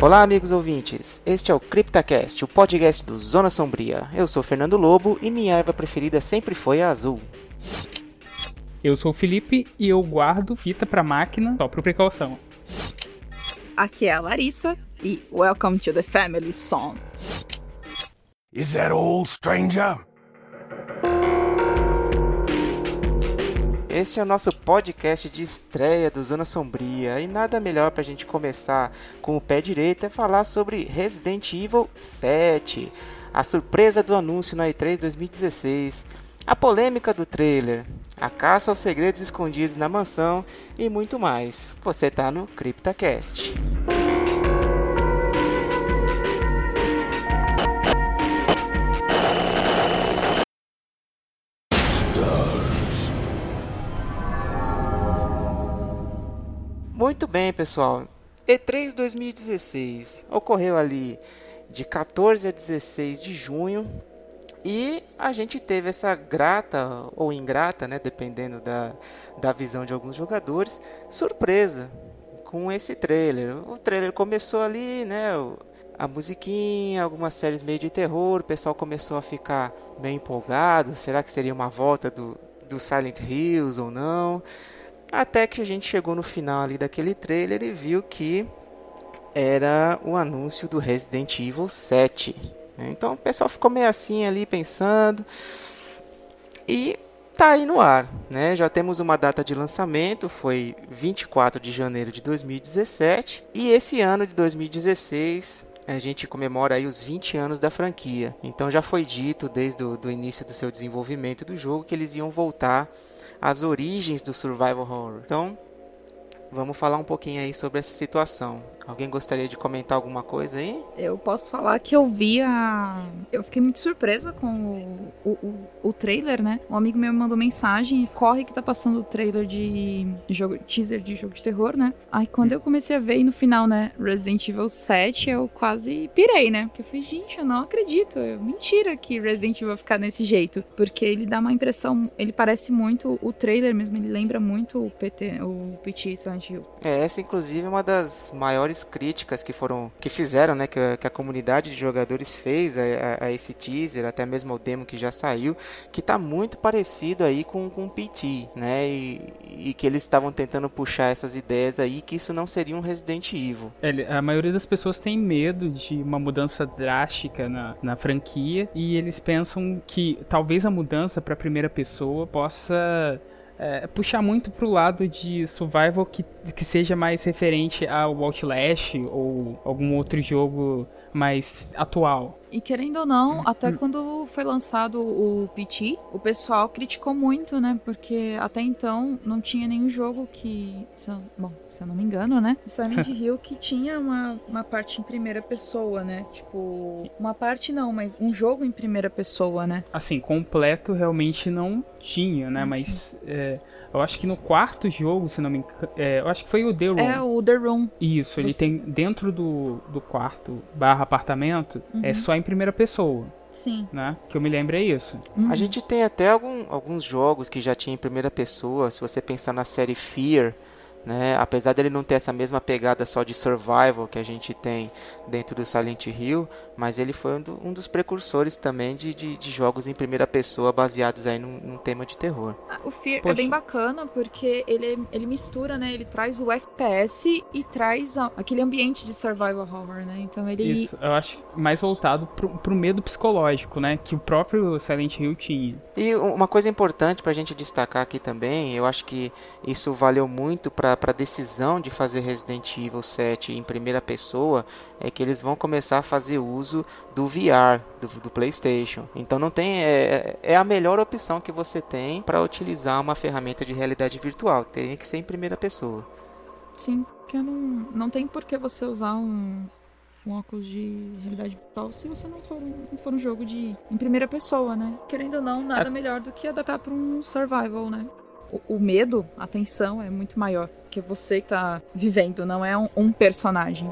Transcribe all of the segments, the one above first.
Olá, amigos ouvintes. Este é o CryptaCast, o podcast do Zona Sombria. Eu sou Fernando Lobo e minha erva preferida sempre foi a azul. Eu sou o Felipe e eu guardo fita pra máquina só por precaução. Aqui é a Larissa e Welcome to the Family Song. Is that all, stranger? Esse é o nosso podcast de estreia do Zona Sombria e nada melhor pra gente começar com o pé direito é falar sobre Resident Evil 7, a surpresa do anúncio na E3 2016, a polêmica do trailer, a caça aos segredos escondidos na mansão e muito mais. Você tá no CryptaCast. Muito bem, pessoal. E3 2016 ocorreu ali de 14 a 16 de junho e a gente teve essa grata ou ingrata, né, dependendo da, da visão de alguns jogadores, surpresa com esse trailer. O trailer começou ali, né, a musiquinha, algumas séries meio de terror, o pessoal começou a ficar meio empolgado. Será que seria uma volta do, do Silent Hills ou não? Até que a gente chegou no final ali daquele trailer e viu que era o anúncio do Resident Evil 7. Né? Então o pessoal ficou meio assim ali pensando. E tá aí no ar, né? Já temos uma data de lançamento, foi 24 de janeiro de 2017. E esse ano de 2016 a gente comemora aí os 20 anos da franquia. Então já foi dito desde o do início do seu desenvolvimento do jogo que eles iam voltar às origens do survival horror. Então, vamos falar um pouquinho aí sobre essa situação. Alguém gostaria de comentar alguma coisa aí? Eu posso falar que eu vi a. Eu fiquei muito surpresa com o, o, o, o trailer, né? Um amigo meu me mandou mensagem, corre que tá passando o trailer de jogo, teaser de jogo de terror, né? Aí quando eu comecei a ver e no final, né, Resident Evil 7, eu quase pirei, né? Porque eu falei, gente, eu não acredito. Mentira que Resident Evil vai ficar desse jeito. Porque ele dá uma impressão. Ele parece muito o trailer mesmo, ele lembra muito o PT, o PT Silent Hill. É, essa inclusive é uma das maiores críticas que foram que fizeram, né, que a, que a comunidade de jogadores fez a, a- a esse teaser, até mesmo ao demo que já saiu, que tá muito parecido aí com com o PT, né? E, e que eles estavam tentando puxar essas ideias aí que isso não seria um Resident Evil. Ele- A maioria das pessoas tem medo de uma mudança drástica na, na franquia e eles pensam que talvez a mudança para primeira pessoa possa é, puxar muito pro lado de survival que, que seja mais referente ao Outlast ou algum outro jogo mais atual. E querendo ou não, até quando foi lançado o PT, o pessoal criticou muito, né? Porque até então não tinha nenhum jogo que. se eu- bom, se eu não me engano, né? Silent Hill que tinha uma, uma parte em primeira pessoa, né? Tipo. Uma parte não, mas um jogo em primeira pessoa, né? Assim, completo realmente não tinha, né? Não Mas é, eu acho que no quarto jogo, se não me engano, é, eu acho que foi o The Room. É o The Room. Isso, ele Você- tem dentro do, do quarto barra apartamento, é Uhum. só em primeira pessoa, Sim. né? Que eu me lembro é isso. Uhum. A gente tem até algum- alguns jogos que já tinha em primeira pessoa, se você pensar na série Fear, né? Apesar dele não ter essa mesma pegada só de survival que a gente tem dentro do Silent Hill, mas ele foi um, do- um dos precursores também de, de- de jogos em primeira pessoa baseados aí num, num tema de terror. Ah, O Fear é Poxa. bem bacana porque ele, ele mistura, né? Ele traz o FPS e traz a- aquele ambiente de survival horror, né? Então ele. Isso, eu acho mais voltado pro, pro medo psicológico, né? Que o próprio Silent Hill tinha. E uma coisa importante para a gente destacar aqui também, eu acho que isso valeu muito para a decisão de fazer Resident Evil 7 em primeira pessoa, é que eles vão começar a fazer uso do VR, do, do PlayStation. Então não tem é, é a melhor opção que você tem para utilizar uma ferramenta de realidade virtual. Tem que ser em primeira pessoa. Sim, porque não, não tem por que você usar um, um óculos de realidade virtual se você não for, um- não for um jogo de em primeira pessoa, né? Querendo ou não, nada É. melhor do que adaptar para um survival, né? o, medo, a tensão é muito maior que você está vivendo, não é um, um personagem.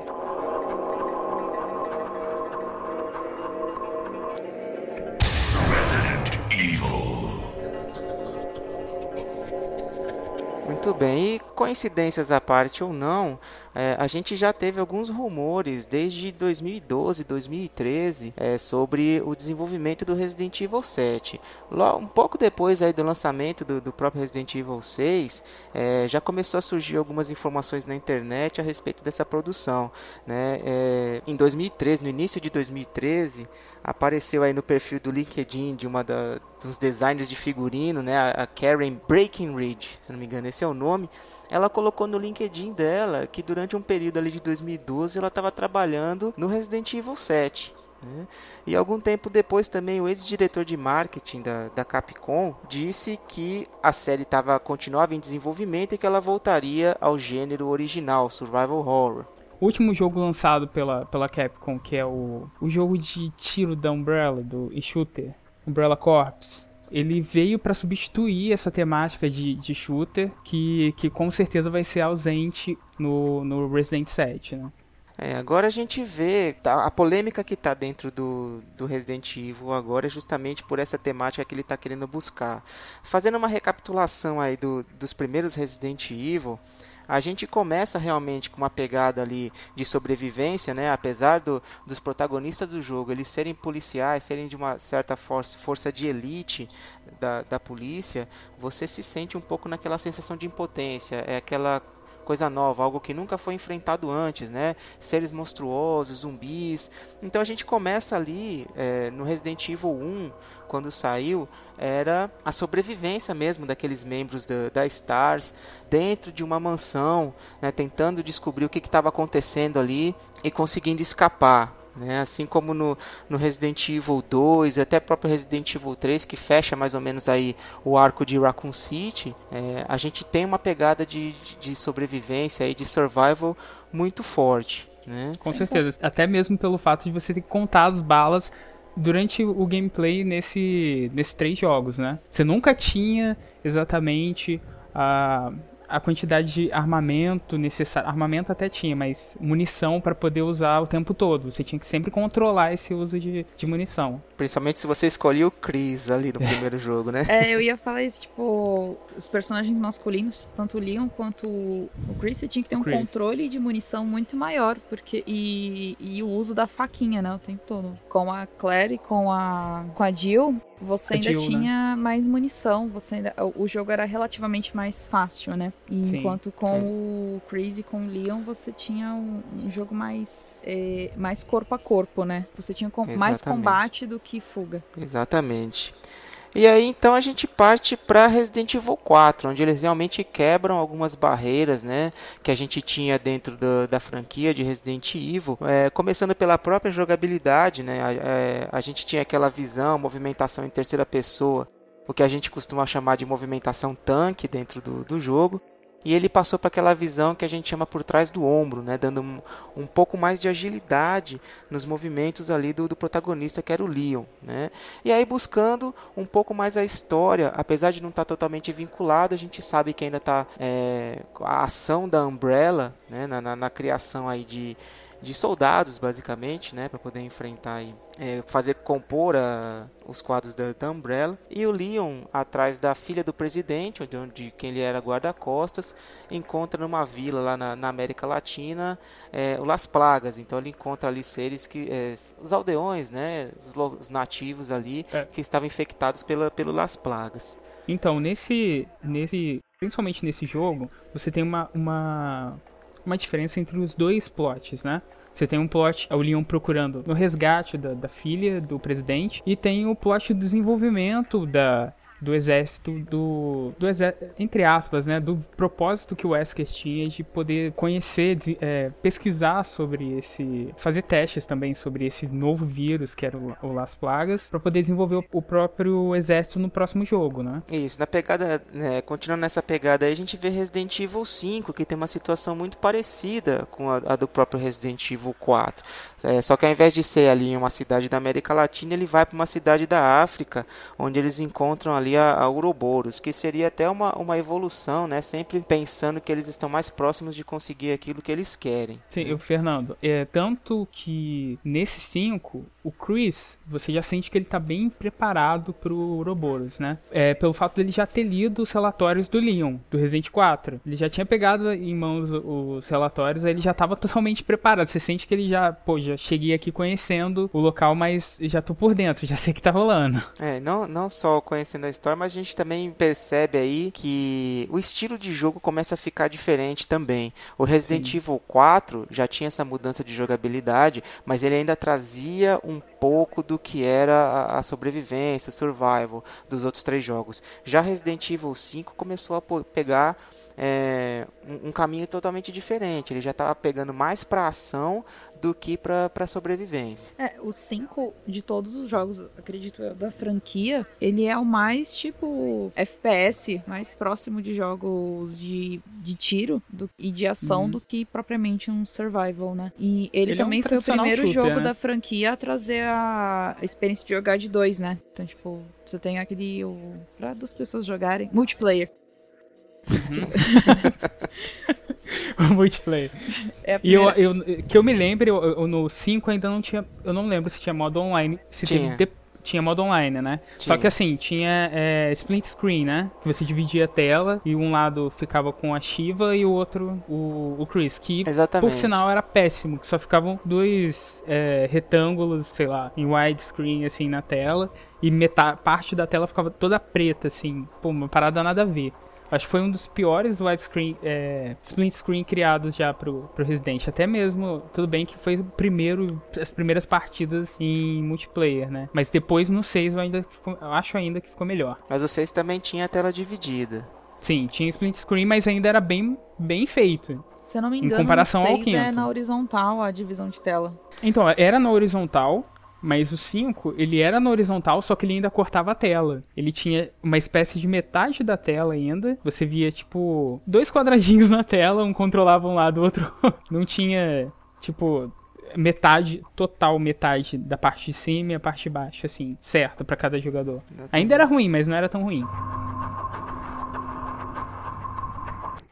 Muito bem, e coincidências à parte ou não, é, a gente já teve alguns rumores desde 2012, 2013 é, sobre o desenvolvimento do Resident Evil 7. Logo, um pouco depois aí do lançamento do, do próprio Resident Evil 6, é, já começou a surgir algumas informações na internet a respeito dessa produção. Né? É, em 2013, no início de 2013, apareceu aí no perfil do LinkedIn de uma da, dos designers de figurino, né, a Karen Breckenridge, se não me engano, esse é o nome. Ela colocou no LinkedIn dela que durante um período ali de 2012 ela estava trabalhando no Resident Evil 7. Né? E algum tempo depois também o ex-diretor de marketing da, da Capcom disse que a série tava, continuava em desenvolvimento e que ela voltaria ao gênero original, Survival Horror. O último jogo lançado pela, pela Capcom, que é o, o jogo de tiro da Umbrella, do shooter, Umbrella Corps, ele veio para substituir essa temática de, de shooter que, que com certeza vai ser ausente no, no Resident 7, né? É, agora a gente vê tá, a polêmica que está dentro do, do Resident Evil agora é justamente por essa temática que ele está querendo buscar. Fazendo uma recapitulação aí do, dos primeiros Resident Evil, a gente começa realmente com uma pegada ali de sobrevivência, né? Apesar do, dos protagonistas do jogo eles serem policiais, serem de uma certa força, força de elite da, da polícia, você se sente um pouco naquela sensação de impotência, é aquela coisa nova, algo que nunca foi enfrentado antes, né? Seres monstruosos, zumbis. Então a gente começa ali é, no Resident Evil 1 quando saiu, era a sobrevivência mesmo daqueles membros da, da Stars dentro de uma mansão, né, tentando descobrir o que estava acontecendo ali e conseguindo escapar. Né? Assim como no, no Resident Evil 2 e até próprio Resident Evil 3, que fecha mais ou menos aí o arco de Raccoon City, é, a gente tem uma pegada de, de sobrevivência e de survival muito forte. Né? Com certeza, até mesmo pelo fato de você ter que contar as balas durante o gameplay nesse, nesses três jogos, né? Você nunca tinha exatamente a a quantidade de armamento necessário. Armamento até tinha, mas munição para poder usar o tempo todo. Você tinha que sempre controlar esse uso de, de munição. Principalmente se você escolhia o Chris ali no primeiro jogo, né? É, eu ia falar isso, tipo, os personagens masculinos, tanto o Leon quanto o Chris, você tinha que ter um Chris. controle de munição muito maior, porque e, e o uso da faquinha, né, o tempo todo. Com a Claire e com a, com a Jill, você ainda Jill, né? tinha né? mais munição, você ainda, o jogo era relativamente mais fácil, né? enquanto com é. o e com o Leon você tinha um, um jogo mais, é, mais corpo a corpo, né? Você tinha com, mais combate do que fuga. Exatamente. E aí então a gente parte para Resident Evil 4, onde eles realmente quebram algumas barreiras, né, que a gente tinha dentro da, da franquia de Resident Evil, é, começando pela própria jogabilidade, né, a, é, a gente tinha aquela visão, movimentação em terceira pessoa, o que a gente costuma chamar de movimentação tanque dentro do, do jogo e ele passou para aquela visão que a gente chama por trás do ombro, né, dando um, um pouco mais de agilidade nos movimentos ali do, do, protagonista que era o Leon, né? E aí buscando um pouco mais a história, apesar de não estar tá totalmente vinculado, a gente sabe que ainda está é, a ação da Umbrella, né, na, na, na criação aí de de soldados, basicamente, né, para poder enfrentar e é, fazer compor a, os quadros da, da, Umbrella. E o Leon, atrás da filha do presidente, onde, onde quem ele era guarda-costas, encontra numa vila lá na, na América Latina é, o Las Plagas. Então ele encontra ali seres que é, os aldeões, né, os, os nativos ali é. que estavam infectados pela, pelo Las Plagas. Então nesse, nesse, principalmente nesse jogo, você tem uma, uma uma diferença entre os dois plots, né? Você tem um plot, é o Leon procurando no resgate da, da filha do presidente, e tem o plot do desenvolvimento da, do exército do, do exército, entre aspas, né, do propósito que o Wesker tinha de poder conhecer, de, é, pesquisar sobre esse, fazer testes também sobre esse novo vírus que era o, o Las Plagas, para poder desenvolver o, o, próprio exército no próximo jogo, né? Isso, na pegada, né, continuando nessa pegada aí, a gente vê Resident Evil 5, que tem uma situação muito parecida com a, a do próprio Resident Evil 4. É, só que ao invés de ser ali em uma cidade da América Latina, ele vai para uma cidade da África, onde eles encontram ali seria a Ouroboros, que seria até uma, uma evolução, né? Sempre pensando que eles estão mais próximos de conseguir aquilo que eles querem. Sim, eu, Fernando, é tanto que nesse 5, o Chris, você já sente que ele tá bem preparado pro Ouroboros, né? É, pelo fato dele já ter lido os relatórios do Leon, do Resident 4. Ele já tinha pegado em mãos os relatórios, aí ele já tava totalmente preparado. Você sente que ele já, pô, já cheguei aqui conhecendo o local, mas já tô por dentro, já sei o que tá rolando. É, não, não só conhecendo a história, mas a gente também percebe aí que o estilo de jogo começa a ficar diferente também. O Resident Sim. Evil 4 já tinha essa mudança de jogabilidade, mas ele ainda trazia um pouco do que era a sobrevivência, o survival dos outros três jogos. Já Resident Evil 5 começou a pegar é, um, um, caminho totalmente diferente. Ele já estava pegando mais para ação do que para sobrevivência. É, o 5 de todos os jogos, acredito eu, da franquia, ele é o mais tipo FPS, mais próximo de jogos de, de tiro do, e de ação uhum. do que propriamente um survival, né? E ele, ele também é um foi o primeiro shooter, jogo né? da franquia a trazer a experiência de jogar de dois, né? Então, tipo, você tem aquele. O, pra duas pessoas jogarem. Multiplayer. Uhum. multiplayer. É e eu, eu, que eu me lembre, eu, eu, no 5 ainda não tinha. Eu não lembro se tinha modo online. Se tinha. Teve, tinha modo online, né? Tinha. Só que assim, tinha é, split screen, né? Que você dividia a tela e um lado ficava com a Shiva e o outro o, o Chris. Que Exatamente. por sinal era péssimo, que só ficavam dois é, retângulos, sei lá, em widescreen assim na tela. E metade, parte da tela ficava toda preta, assim. Pô, uma parada nada a ver. Acho que foi um dos piores widescreen, é, split screen criados já pro, pro Resident. Até mesmo, tudo bem que foi o primeiro, as primeiras partidas em multiplayer, né? Mas depois no 6 eu ainda eu acho ainda que ficou melhor. Mas o 6 também tinha a tela dividida. Sim, tinha split screen, mas ainda era bem, bem feito. Se eu não me engano, em comparação no 6 ao é na horizontal a divisão de tela. Então, era na horizontal, mas o 5, ele era na horizontal, só que ele ainda cortava a tela. Ele tinha uma espécie de metade da tela ainda. Você via, tipo, dois quadradinhos na tela, um controlava um lado, o outro não tinha, tipo, metade, total metade da parte de cima e a parte de baixo, assim, certo para cada jogador. Ainda era ruim, mas não era tão ruim.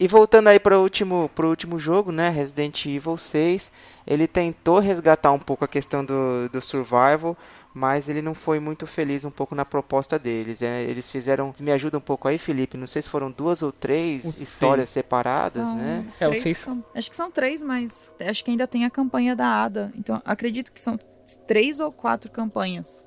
E voltando aí para o último, pro último jogo, né, Resident Evil 6, ele tentou resgatar um pouco a questão do, do survival, mas ele não foi muito feliz um pouco na proposta deles. É, eles fizeram, me ajuda um pouco aí, Felipe, não sei se foram duas ou três histórias separadas, são né? É, três, são, acho que são três, mas acho que ainda tem a campanha da Ada. Então acredito que são três ou quatro campanhas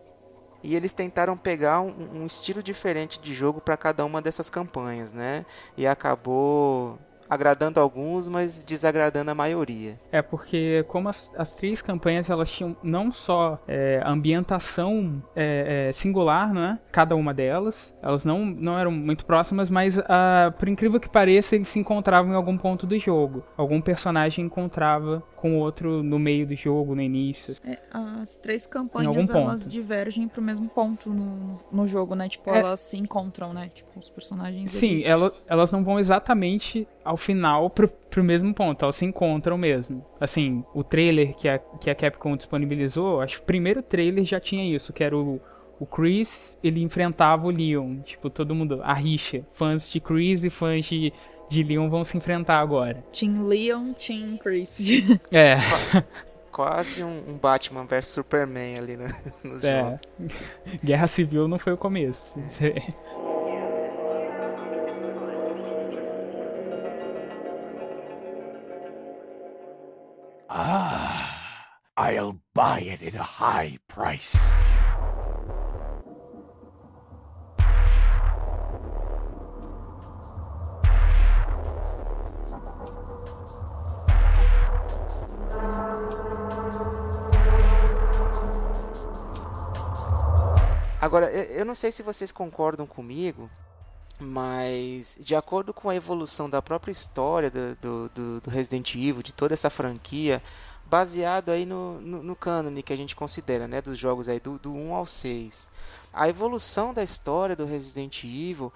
e eles tentaram pegar um, um estilo diferente de jogo para cada uma dessas campanhas, né? E acabou agradando alguns, mas desagradando a maioria. É porque como as, as três campanhas elas tinham não só é, ambientação é, é, singular, né? Cada uma delas, elas não, não eram muito próximas, mas ah, por incrível que pareça eles se encontravam em algum ponto do jogo. Algum personagem encontrava com outro no meio do jogo, no início. É, as três campanhas elas divergem pro mesmo ponto no, no jogo, né? Tipo, é. elas se encontram, né? Tipo, os personagens. Sim, ela, elas não vão exatamente ao final pro, pro mesmo ponto, elas se encontram mesmo. Assim, o trailer que a, que a Capcom disponibilizou, acho que o primeiro trailer já tinha isso, que era o, o Chris, ele enfrentava o Leon. Tipo, todo mundo, a rixa. Fãs de Chris e fãs de de Leon vão se enfrentar agora. Team Leon, Team Chris. é. Quase um, um, Batman vs Superman ali no, nos é. jogos. Guerra Civil não foi o começo. ah, I'll buy it at a high price. Agora, eu não sei se vocês concordam comigo, mas de acordo com a evolução da própria história do, do, do, Resident Evil, de toda essa franquia, baseado aí no, no, no cânone que a gente considera, né, dos jogos aí do, do 1 ao 6. A evolução da história do Resident Evil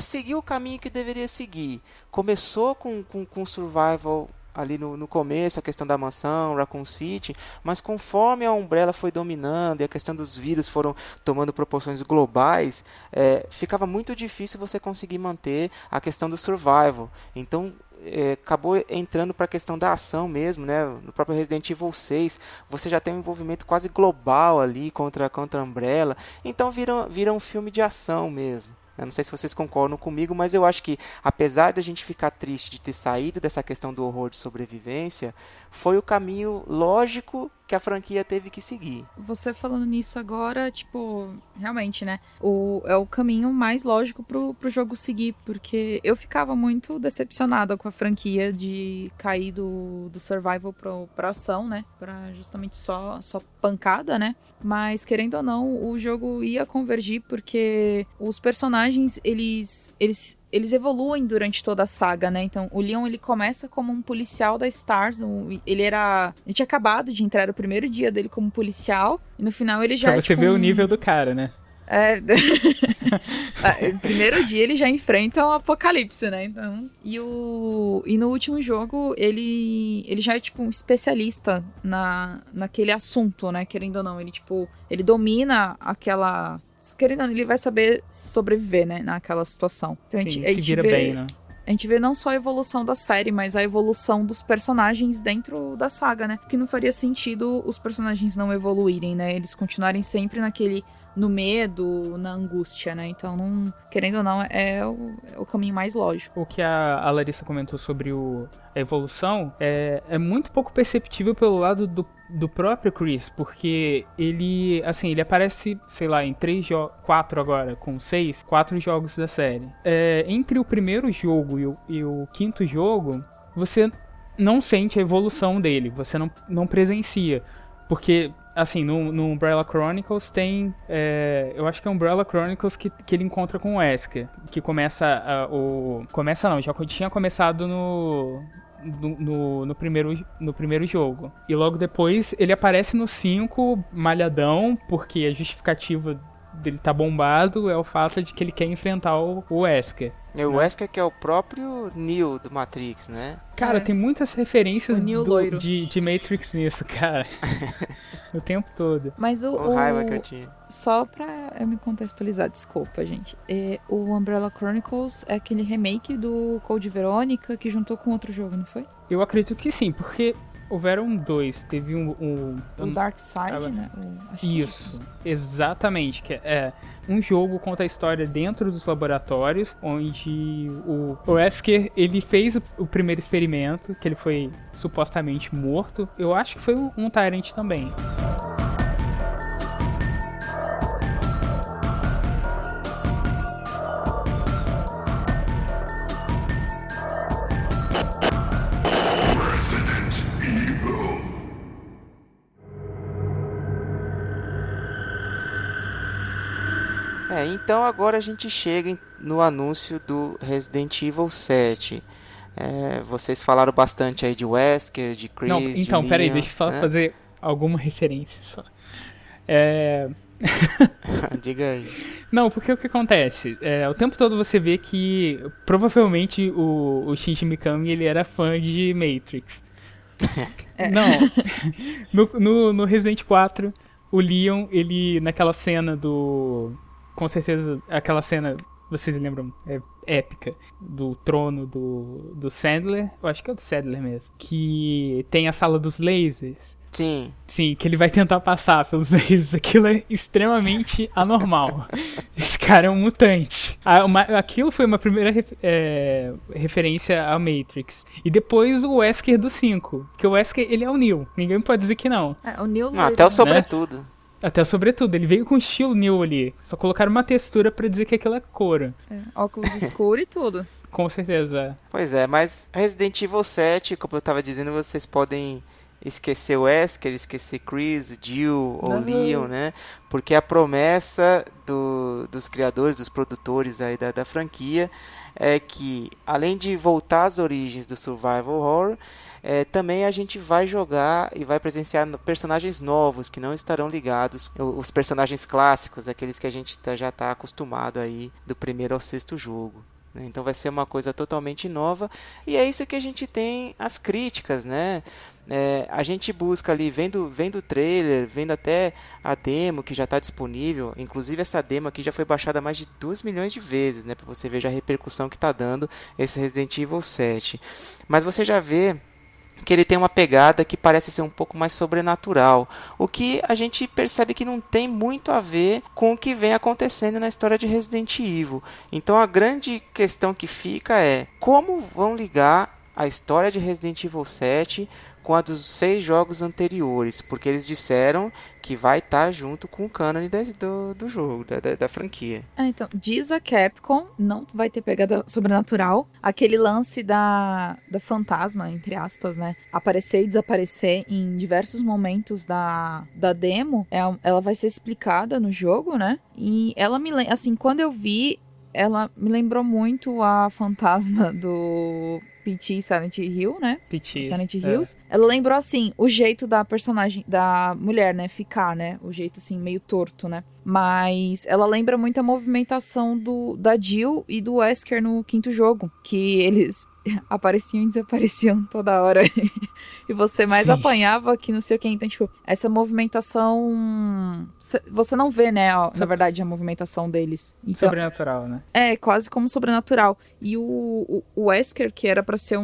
seguiu o caminho que deveria seguir. Começou com, com, com survival ali no, no começo, a questão da mansão, Raccoon City, mas conforme a Umbrella foi dominando e a questão dos vírus foram tomando proporções globais, é, ficava muito difícil você conseguir manter a questão do survival. Então, é, acabou entrando para a questão da ação mesmo, né? No próprio Resident Evil 6, você já tem um envolvimento quase global ali contra, contra a Umbrella. Então vira, vira um filme de ação mesmo. Eu não sei se vocês concordam comigo, mas eu acho que, apesar de a gente ficar triste de ter saído dessa questão do horror de sobrevivência, foi o caminho lógico que a franquia teve que seguir. Você falando nisso agora, tipo, realmente, né? O, é o caminho mais lógico pro, pro jogo seguir, porque eu ficava muito decepcionada com a franquia de cair do, do survival pro, pra ação, né? Pra justamente só, só pancada, né? Mas, querendo ou não, o jogo ia convergir porque os personagens, eles, eles eles evoluem durante toda a saga, né? Então, o Leon ele começa como um policial da Stars. Um, ele era. Ele tinha acabado de entrar o primeiro dia dele como policial. E no final ele já. Pra é, você tipo, ver um... o nível do cara, né? É. no primeiro dia ele já enfrenta um apocalipse, né? Então. E, o... e no último jogo ele. Ele já é tipo um especialista na... naquele assunto, né? Querendo ou não. Ele, tipo. Ele domina aquela querendo ele vai saber sobreviver, né, naquela situação. Então, Sim, a gente, a gente vira vê, bem, né? A gente vê não só a evolução da série, mas a evolução dos personagens dentro da saga, né? Que não faria sentido os personagens não evoluírem, né? Eles continuarem sempre naquele no medo, na angústia, né? Então, não, querendo ou não, é o, é o caminho mais lógico. O que a, a Larissa comentou sobre o, a evolução é, é muito pouco perceptível pelo lado do, do próprio Chris, porque ele, assim, ele aparece, sei lá, em três jogos, quatro agora, com seis, quatro jogos da série. É, entre o primeiro jogo e o, e o quinto jogo, você não sente a evolução dele, você não, não presencia. Porque assim, no, no, Umbrella Chronicles tem. É, eu acho que é Umbrella Chronicles que, que ele encontra com o Wesker. Que começa o. Começa não, já tinha começado no. No, no, no, primeiro, no primeiro jogo. E logo depois ele aparece no 5, malhadão, porque a justificativa dele tá bombado é o fato de que ele quer enfrentar o, o Wesker. É o né? Wesker que é o próprio Neo do Matrix, né? Cara, é. tem muitas referências do, de, de Matrix nisso, cara. o tempo todo. Mas o, o, raiva que eu tinha. Só pra eu me contextualizar, desculpa, gente. É, o Umbrella Chronicles é aquele remake do Code Verônica que juntou com outro jogo, não foi? Eu acredito que sim, porque houveram dois. Teve um. um, um o Dark Side, né? O, isso, exatamente. Que é um jogo conta a história dentro dos laboratórios, onde o Wesker ele fez o, o primeiro experimento, que ele foi supostamente morto. Eu acho que foi um, um Tyrant também. É, então agora a gente chega no anúncio do Resident Evil 7. É, vocês falaram bastante aí de Wesker, de Chris, Não, então, de peraí, deixa eu só né? fazer alguma referência só. É... Diga aí. Não, porque o que acontece? É, o tempo todo você vê que provavelmente o, o Shinji Mikami ele era fã de Matrix. É. Não. No, no, no Resident 4, o Leon, ele naquela cena do com certeza aquela cena, vocês lembram, é épica, do trono do, do Sandler, eu acho que é do Sandler mesmo, que tem a sala dos lasers. Sim. Sim, que ele vai tentar passar pelos lasers. Aquilo é extremamente anormal. Esse cara é um mutante. aquilo foi uma primeira é, referência a Matrix. E depois o Wesker do 5. Que o Wesker, ele é o Neo. Ninguém pode dizer que não. É, o Neo... Não, até o né? sobretudo. Né? Até sobretudo, ele veio com estilo new ali. Só colocaram uma textura para dizer que aquilo é cor. É, óculos escuros e tudo. Com certeza. Pois é, mas Resident Evil 7, como eu tava dizendo, vocês podem esquecer o Wesker, esquecer Chris, Jill ou Leon, né? Porque a promessa do, dos criadores, dos produtores aí da, da franquia é que, além de voltar às origens do survival horror, é, também a gente vai jogar e vai presenciar personagens novos que não estarão ligados os personagens clássicos, aqueles que a gente tá, já está acostumado aí do primeiro ao sexto jogo. Né? Então vai ser uma coisa totalmente nova e é isso que a gente tem as críticas, né? É, a gente busca ali, vendo, vendo o trailer, vendo até a demo que já está disponível. Inclusive essa demo aqui já foi baixada mais de 2 milhões de vezes, né? Para você ver já a repercussão que está dando esse Resident Evil 7. Mas você já vê que ele tem uma pegada que parece ser um pouco mais sobrenatural, o que a gente percebe que não tem muito a ver com o que vem acontecendo na história de Resident Evil. Então a grande questão que fica é como vão ligar a história de Resident Evil 7 com a dos seis jogos anteriores, porque eles disseram que vai estar tá junto com o canon do, do jogo, da, da, da franquia. É, então, diz a Capcom, não vai ter pegada sobrenatural. Aquele lance da, da fantasma, entre aspas, né? Aparecer e desaparecer em diversos momentos da, da demo, é, ela vai ser explicada no jogo, né? E ela me lembra, assim, quando eu vi, ela me lembrou muito a fantasma do P.T. Silent Hill, né? P.T. Silent é. Hills. É. Ela lembrou, assim, o jeito da personagem, da mulher, né? Ficar, né? O jeito, assim, meio torto, né? Mas ela lembra muito a movimentação do, da Jill e do Wesker no quinto jogo. Que eles apareciam e desapareciam toda hora. e você mais Sim. apanhava que não sei o que. Então, tipo, essa movimentação. Você não vê, né? Ó, na verdade, a movimentação deles. Então, sobrenatural, né? É, quase como sobrenatural. E o, o, o Wesker, que era para ser um,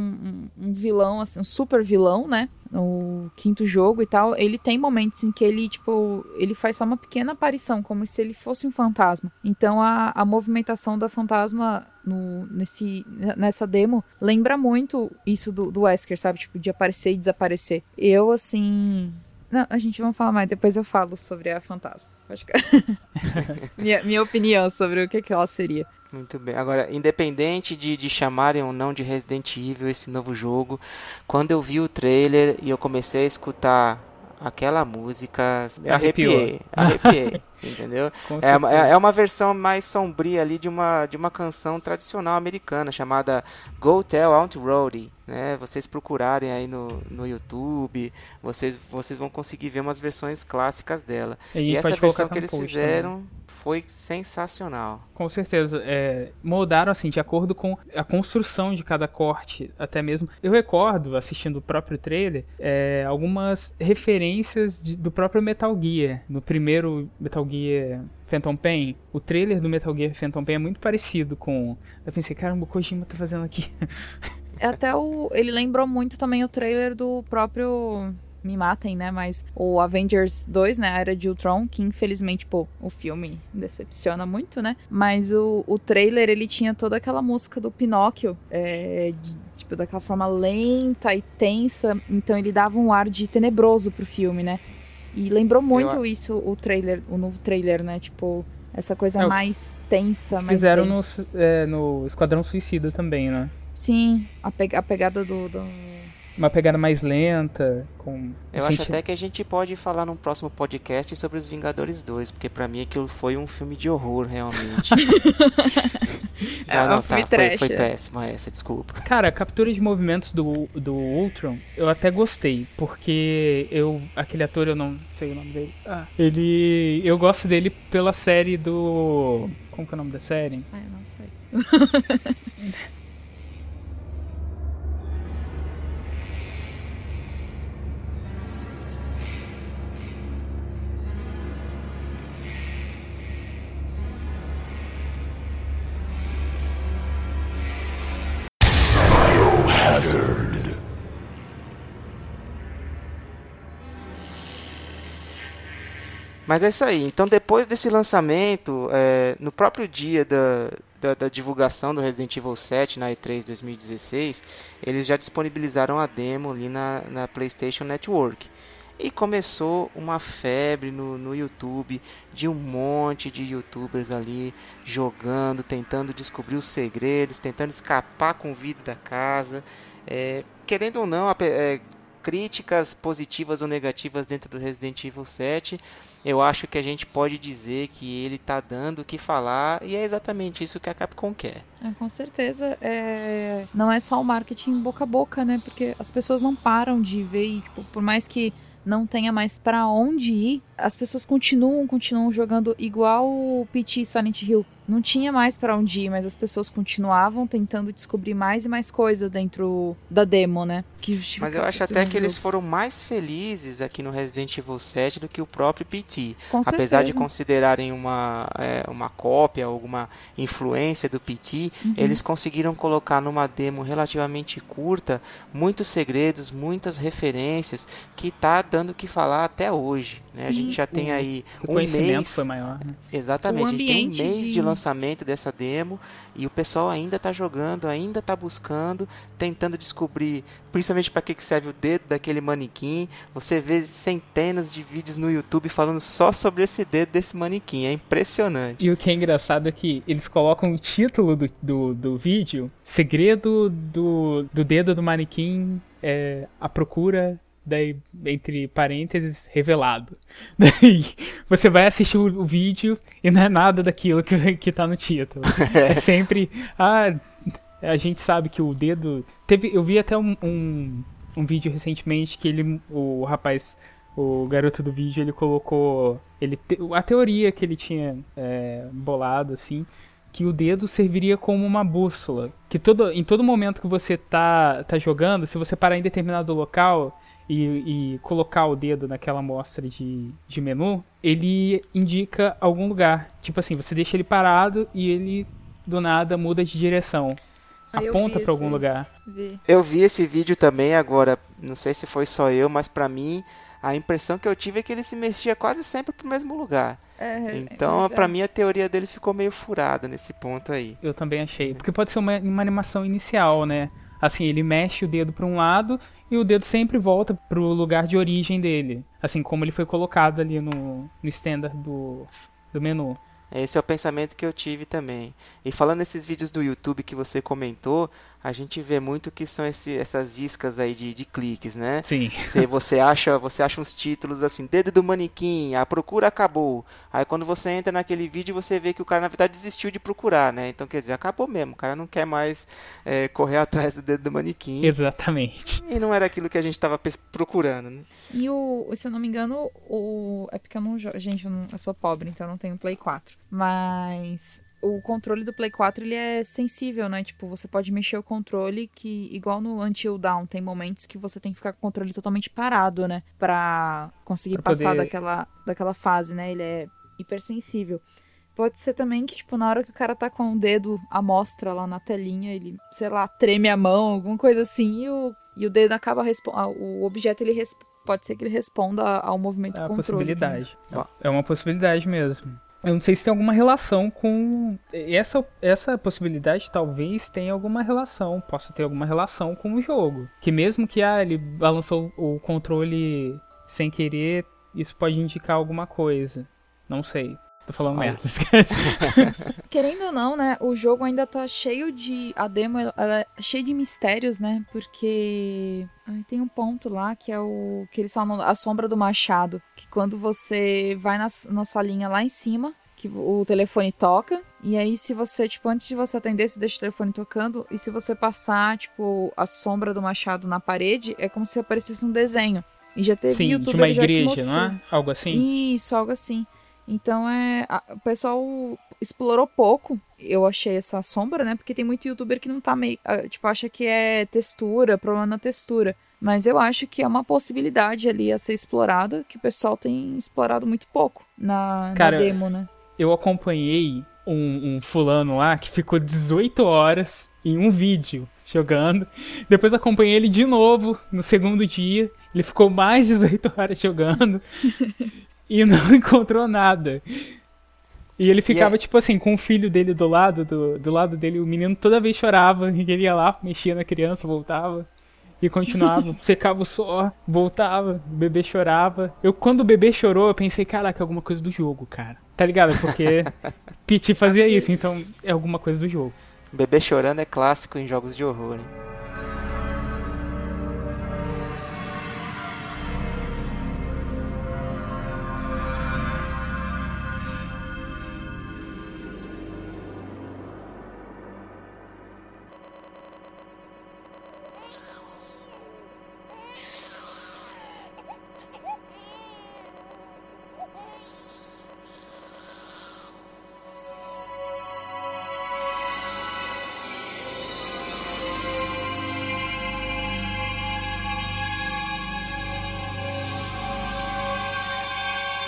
um, um vilão, assim, um super vilão, né? No quinto jogo e tal, ele tem momentos em que ele, tipo, ele faz só uma pequena aparição, como se ele fosse um fantasma. Então a, a movimentação da fantasma no, nesse, nessa demo lembra muito isso do, do Wesker, sabe? Tipo, de aparecer e desaparecer. Eu, assim. Não, a gente vai falar mais, depois eu falo sobre a fantasma. Minha, minha opinião sobre o que, que ela seria. Muito bem. Agora, independente de, de chamarem ou não de Resident Evil esse novo jogo, quando eu vi o trailer e eu comecei a escutar aquela música, arrepiei, arrepiei, entendeu? É uma, é, é uma versão mais sombria ali de uma, de uma canção tradicional americana chamada Go Tell Aunt Rhody, né? Vocês procurarem aí no, no YouTube, vocês, vocês vão conseguir ver umas versões clássicas dela. E, e essa versão que eles fizeram... Também foi sensacional. Com certeza. É, moldaram assim, de acordo com a construção de cada corte, até mesmo. Eu recordo, assistindo o próprio trailer, é, algumas referências de, do próprio Metal Gear. No primeiro Metal Gear Phantom Pain, o trailer do Metal Gear Phantom Pain é muito parecido com. Eu pensei, caramba, o Kojima tá fazendo aqui. Até o. Ele lembrou muito também o trailer do próprio me matem, né? Mas o Avengers 2, né? A Era de Ultron, que infelizmente, pô, o filme decepciona muito, né? Mas o, o trailer, ele tinha toda aquela música do Pinóquio, é, de, tipo, daquela forma lenta e tensa. Então ele dava um ar de tenebroso pro filme, né? E lembrou muito Eu... isso, o trailer, o novo trailer, né? Tipo, essa coisa é, mais tensa, mais Fizeram no, é, no Esquadrão Suicida também, né? Sim, a, pe a pegada do, do uma pegada mais lenta. Com, Eu acho até que a gente pode falar num próximo podcast sobre os Vingadores 2, porque para mim aquilo foi um filme de horror, realmente. é não, não, tá, foi, foi péssima essa, desculpa. Cara, a captura de movimentos do, do Ultron, eu até gostei, porque eu. Aquele ator, eu não sei o nome dele. Ah, ele. Eu gosto dele pela série do. Como que é o nome da série? Ah, eu não sei. Mas é isso aí. Então, depois desse lançamento, é, no próprio dia da, da, da, divulgação do Resident Evil 7 na E3 2016, eles já disponibilizaram a demo ali na, na PlayStation Network. E começou uma febre no, no YouTube de um monte de youtubers ali jogando, tentando descobrir os segredos, tentando escapar com vida da casa. É, querendo ou não, é, críticas positivas ou negativas dentro do Resident Evil 7, eu acho que a gente pode dizer que ele está dando o que falar e é exatamente isso que a Capcom quer. É, com certeza, é... não é só o marketing boca a boca, né? Porque as pessoas não param de ver e, tipo, por mais que não tenha mais para onde ir, as pessoas continuam, continuam jogando igual o PT Silent Hill. Não tinha mais para onde ir, mas as pessoas continuavam tentando descobrir mais e mais coisa dentro da demo, né? Que mas eu acho até que jogo. eles foram mais felizes aqui no Resident Evil 7 do que o próprio PT. Com Apesar certeza. de considerarem uma, é, uma cópia, alguma influência do PT, uhum. eles conseguiram colocar numa demo relativamente curta muitos segredos, muitas referências que tá dando o que falar até hoje. Né? A gente já tem aí o um conhecimento mês. foi maior. Né? Exatamente, a gente tem um mês de... de lançamento dessa demo e o pessoal ainda está jogando, ainda está buscando, tentando descobrir, principalmente para que serve o dedo daquele manequim. Você vê centenas de vídeos no YouTube falando só sobre esse dedo desse manequim, é impressionante. E o que é engraçado é que eles colocam o título do, do, do vídeo: Segredo do, do dedo do manequim é a procura daí entre parênteses revelado. Daí você vai assistir o, o, vídeo e não é nada daquilo que, que tá no título. É sempre ah, a gente sabe que o dedo teve eu vi até um, um, um vídeo recentemente que ele o rapaz o garoto do vídeo ele colocou ele a teoria que ele tinha é, bolado assim que o dedo serviria como uma bússola que todo em todo momento que você tá tá jogando se você parar em determinado local e, e, colocar o dedo naquela amostra de, de menu, ele indica algum lugar. Tipo assim, você deixa ele parado e ele do nada muda de direção. Ah, aponta para algum lugar. Vi. Eu vi esse vídeo também agora, não sei se foi só eu, mas para mim a impressão que eu tive é que ele se mexia quase sempre pro mesmo lugar. É, então, para mim a teoria dele ficou meio furada nesse ponto aí. Eu também achei, porque pode ser uma, uma animação inicial, né? Assim, ele mexe o dedo para um lado e o dedo sempre volta pro lugar de origem dele, assim como ele foi colocado ali no, no standard do, do menu. Esse é o pensamento que eu tive também. E falando nesses vídeos do YouTube que você comentou, a gente vê muito que são esse, essas iscas aí de, de cliques, né? Sim. Você, você, acha, você acha uns títulos assim, dedo do manequim, a procura acabou. Aí quando você entra naquele vídeo, você vê que o cara na verdade desistiu de procurar, né? Então quer dizer, acabou mesmo. O cara não quer mais é, correr atrás do dedo do manequim. Exatamente. E não era aquilo que a gente estava procurando, né? E o, se eu não me engano, o. É porque eu não. Gente, eu, não, eu sou pobre, então eu não tenho Play 4. Mas o controle do Play 4 ele é sensível, né? Tipo, você pode mexer o controle que, igual no Until Down, tem momentos que você tem que ficar com o controle totalmente parado, né? Pra conseguir pra passar poder... daquela, daquela fase, né? Ele é hipersensível. Pode ser também que, tipo, na hora que o cara tá com o dedo à mostra lá na telinha, ele, sei lá, treme a mão, alguma coisa assim, e o, e o dedo acaba respondendo. O objeto ele pode ser que ele responda ao movimento é do controle. Possibilidade. Né? É uma possibilidade mesmo. Eu não sei se tem alguma relação com. Essa, essa possibilidade talvez tenha alguma relação, possa ter alguma relação com o jogo. Que mesmo que ah, ele balançou o controle sem querer, isso pode indicar alguma coisa. Não sei. Tô falando merda. Querendo ou não, né? O jogo ainda tá cheio de. A demo ela é cheia de mistérios, né? Porque. tem um ponto lá que é o. que eles falam a sombra do machado. Que quando você vai na, na salinha lá em cima, que o telefone toca. E aí, se você, tipo, antes de você atender, você deixa o telefone tocando. E se você passar, tipo, a sombra do machado na parede, é como se aparecesse um desenho. E já teve Sim, youtuber de uma igreja, não é? Algo assim? Isso, algo assim. Então é. A, o pessoal explorou pouco, eu achei essa sombra, né? Porque tem muito youtuber que não tá meio. Tipo, acha que é textura, problema na textura. Mas eu acho que é uma possibilidade ali a ser explorada, que o pessoal tem explorado muito pouco na, Cara, na demo, né? Eu acompanhei um, um fulano lá que ficou 18 horas em um vídeo jogando. Depois acompanhei ele de novo no segundo dia. Ele ficou mais 18 horas jogando. e não encontrou nada. E ele ficava, tipo assim, com o filho dele do lado, do, do lado dele, o menino toda vez chorava, e ele ia lá, mexia na criança, voltava. E continuava, secava o suor, voltava, o bebê chorava. Eu, quando o bebê chorou, eu pensei, caraca, é alguma coisa do jogo, cara. Tá ligado? Porque Piti fazia isso, então é alguma coisa do jogo. Bebê chorando é clássico em jogos de horror, hein?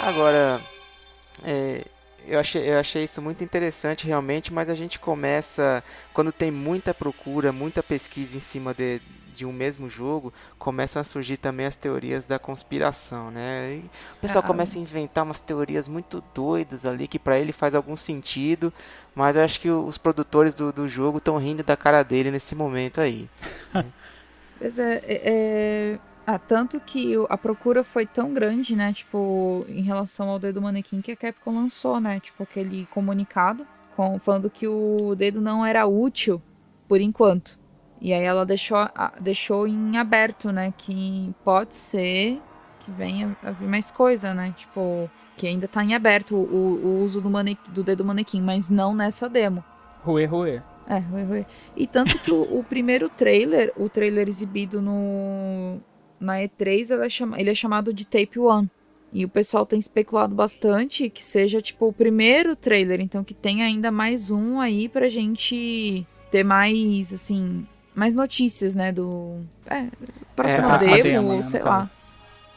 Agora, é, eu, achei, eu achei isso muito interessante realmente, mas a gente começa, quando tem muita procura, muita pesquisa em cima de, de um mesmo jogo, começam a surgir também as teorias da conspiração, né? E o pessoal Ah. começa a inventar umas teorias muito doidas ali que para ele faz algum sentido, mas eu acho que os produtores do, do jogo estão rindo da cara dele nesse momento aí. Pois é, é, é- Ah, tanto que a procura foi tão grande, né? Tipo, em relação ao dedo manequim que a Capcom lançou, né? Tipo, aquele comunicado com, falando que o dedo não era útil por enquanto. E aí ela deixou, deixou em aberto, né? Que pode ser que venha a vir mais coisa, né? Tipo, que ainda tá em aberto o, o uso do, manequim, do dedo manequim, mas não nessa demo. Ruê, ruê. É, foi, foi. E tanto que o, o primeiro trailer, o trailer exibido no na E3, ele é, chama- ele é chamado de Tape One. E o pessoal tem especulado bastante que seja tipo o primeiro trailer, então que tenha ainda mais um aí pra gente ter mais assim, mais notícias, né, do é, próxima É, demo, demo, né, sei caso. lá.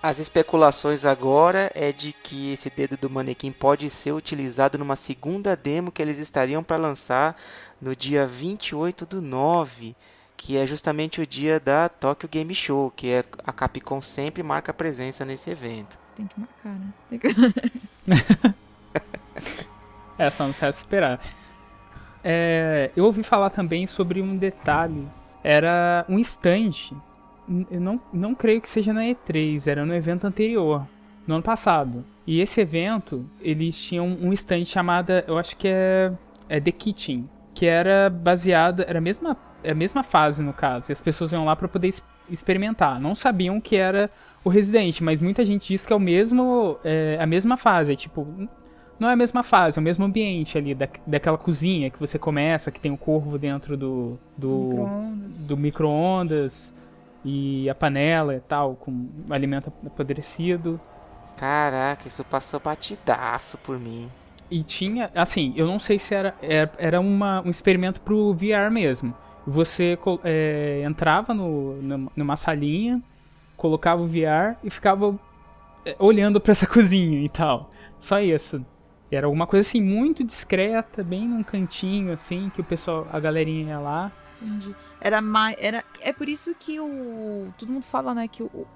As especulações agora é de que esse dedo do manequim pode ser utilizado numa segunda demo que eles estariam para lançar no dia 28 do 9, que é justamente o dia da Tokyo Game Show, que é a Capcom sempre marca presença nesse evento. Tem que marcar, né? Tem que- É, só nos resta esperar. É, eu ouvi falar também sobre um detalhe. Era um stand. Eu não, não creio que seja na E3, era no evento anterior, no ano passado. E esse evento, eles tinham um stand chamada, eu acho que é, é The Kitchen, que era baseada, era a mesma, é a mesma fase no caso. E as pessoas iam lá para poder experimentar. Não sabiam que era o Resident, mas muita gente diz que é o mesmo, é, a mesma fase. É tipo, não é a mesma fase, é o mesmo ambiente ali, da, daquela cozinha que você começa, que tem o corvo dentro do, do, Micro-ondas. do micro-ondas e a panela e tal, com alimento apodrecido. Caraca, isso passou batidaço por mim. E tinha, assim, eu não sei se era, era, era uma, um experimento pro VR mesmo. Você é, entrava no, numa- salinha, colocava o VR e ficava é, olhando pra essa cozinha e tal. Só isso. Era alguma coisa assim muito discreta, bem num cantinho assim, que o pessoal, a galerinha ia lá. Entendi. Era mais. Era, é por isso que o. Todo mundo fala, né, que o,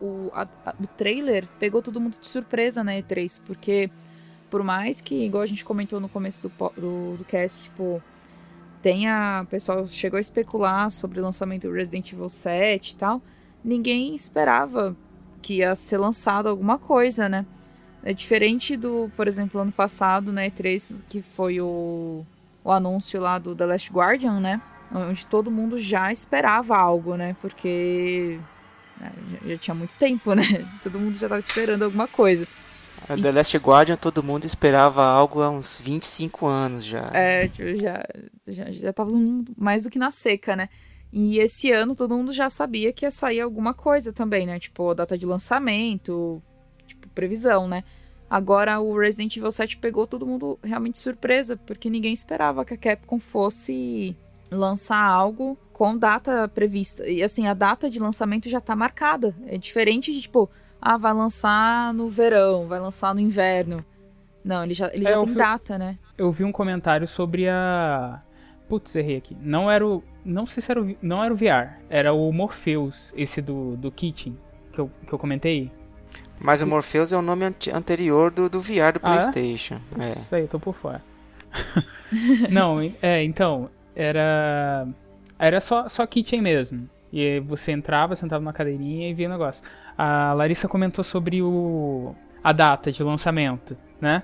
o, a- a- o trailer pegou todo mundo de surpresa na E3. Porque, por mais que, igual a gente comentou no começo do, do, do cast, tipo. Tenha. O pessoal chegou a especular sobre o lançamento do Resident Evil 7 e tal. Ninguém esperava que ia ser lançado alguma coisa, né? É diferente do, por exemplo, ano passado, na E3, que foi o, o anúncio lá do The Last Guardian, né? onde todo mundo já esperava algo, né? Porque né, já, já tinha muito tempo, né? Todo mundo já estava esperando alguma coisa. A The Last Guardian todo mundo esperava algo há uns 25 anos já. É, tipo, já, já, já tava mais do que na seca, né? E esse ano todo mundo já sabia que ia sair alguma coisa também, né? Tipo, data de lançamento, tipo, previsão, né? Agora o Resident Evil 7 pegou todo mundo realmente surpresa, porque ninguém esperava que a Capcom fosse lançar algo com data prevista. E assim, a data de lançamento já tá marcada. É diferente de tipo, ah, vai lançar no verão, vai lançar no inverno. Não, ele já, ele É, já eu tem vi- data, né? Eu vi um comentário sobre a. Putz, errei aqui. Não era o. Não sei se era o. Não era o VR. Era o Morpheus, esse do, do Kitchen, que eu, que eu comentei. Mas o Morpheus é o nome ante- anterior do, do VR do Ah, é? PlayStation. É. Isso aí, eu tô por fora. não, é, então, era. Era só, só kitchen mesmo. E você entrava, sentava numa cadeirinha e via o negócio. A Larissa comentou sobre o. a data de lançamento, né?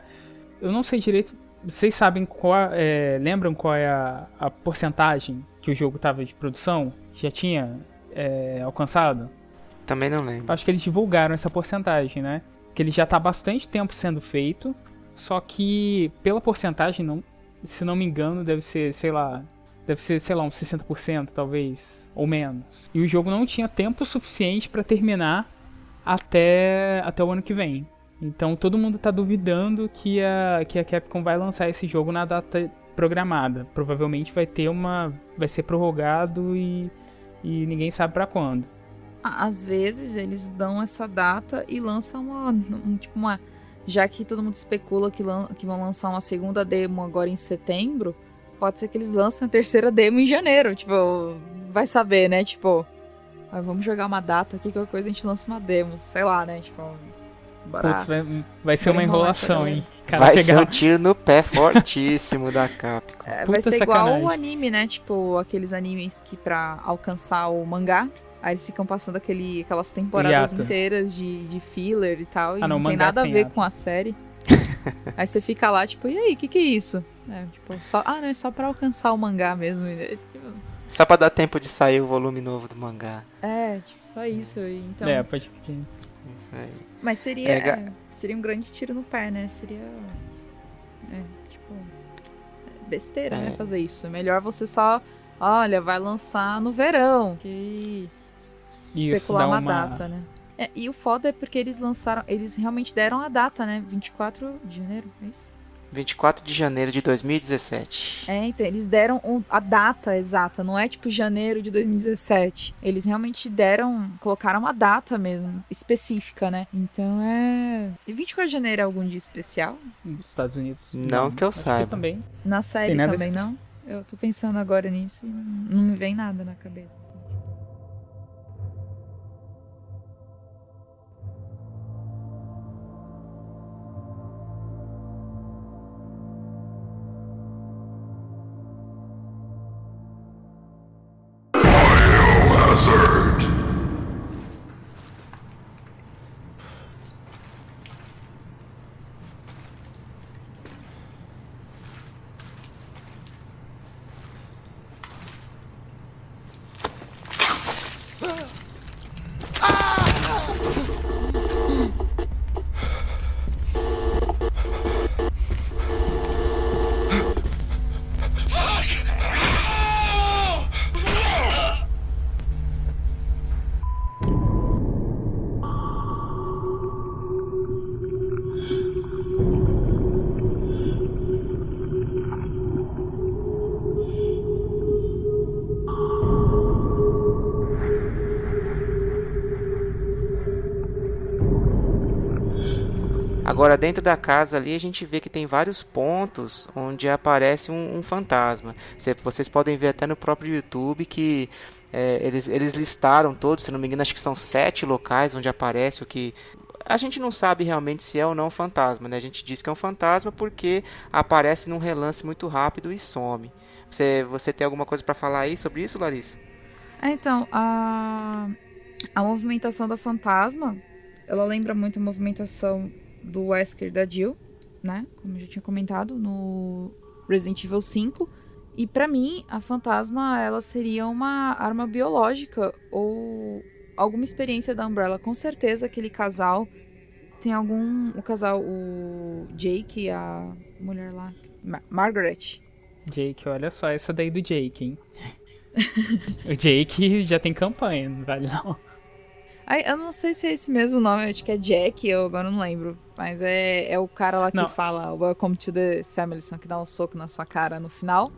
Eu não sei direito. Vocês sabem qual. é, lembram qual é a, a porcentagem que o jogo tava de produção? Já tinha é, alcançado? Também não lembro. Acho que eles divulgaram essa porcentagem, né? Que ele já está há bastante tempo sendo feito, só que pela porcentagem, não, se não me engano, deve ser, sei lá, deve ser, sei lá, uns 60% talvez, ou menos. E o jogo não tinha tempo suficiente para terminar até, até o ano que vem. Então todo mundo tá duvidando que a, que a Capcom vai lançar esse jogo na data programada. Provavelmente vai ter uma. vai ser prorrogado e, e ninguém sabe para quando. Às vezes eles dão essa data e lançam uma, um, tipo uma já que todo mundo especula que, lan que vão lançar uma segunda demo agora em setembro, pode ser que eles lancem a terceira demo em janeiro. Tipo, vai saber, né? Tipo, ah, vamos jogar uma data aqui, qualquer coisa a gente lança uma demo. Sei lá, né? Tipo, Putz, vai, vai ser uma enrolação, hein? Cara vai pegar... ser um tiro no pé fortíssimo da Capcom. É, vai ser igual o anime, né? Tipo, aqueles animes que pra alcançar o mangá, aí eles ficam passando aquele, aquelas temporadas inteiras de, de filler e tal, e ah, não, não tem nada tem a ver com a série. aí você fica lá, tipo, e aí, o que, que é isso? É, tipo, só, ah, não, é só pra alcançar o mangá mesmo. Só pra dar tempo de sair o volume novo do mangá. É, tipo, só isso. Então... É, pode pedir. Mas seria, é, é, seria um grande tiro no pé, né? Seria. É, tipo. Besteira, né? É. Fazer isso. Melhor você só. Olha, vai lançar no verão. Que. Isso, especular uma, uma, data, né? É, e o foda é porque eles lançaram. Eles realmente deram a data, né? 24 de janeiro, é isso? 24 de janeiro de 2017. É, então, eles deram um, a data exata, não é tipo janeiro de 2017. Eles realmente deram, colocaram uma data mesmo, específica, né? Então é. E 24 de janeiro é algum dia especial? Nos Estados Unidos? Não, não que eu saiba. Que também. Na série também, não? Eu tô pensando agora nisso e não me vem nada na cabeça, assim. Agora, dentro da casa ali, a gente vê que tem vários pontos onde aparece um, um fantasma. Vocês podem ver até no próprio YouTube que é, eles, eles listaram todos, se não me engano, acho que são sete locais onde aparece o que. A gente não sabe realmente se é ou não um fantasma, né? A gente diz que é um fantasma porque aparece num relance muito rápido e some. Você, você tem alguma coisa para falar aí sobre isso, Larissa? É, então, a, a movimentação da fantasma, ela lembra muito a movimentação do Wesker da Jill, né? Como eu já tinha comentado no Resident Evil 5. E para mim, a fantasma ela seria uma arma biológica ou alguma experiência da Umbrella. Com certeza aquele casal tem algum o casal o Jake e a mulher lá, Ma Margaret. Jake, olha só essa daí do Jake, hein? o Jake já tem campanha, não vale não. Eu não sei se é esse mesmo nome, acho que é Jack, eu agora não lembro. Mas é, é o cara lá que não. fala Welcome to the Family, só que dá um soco na sua cara no final.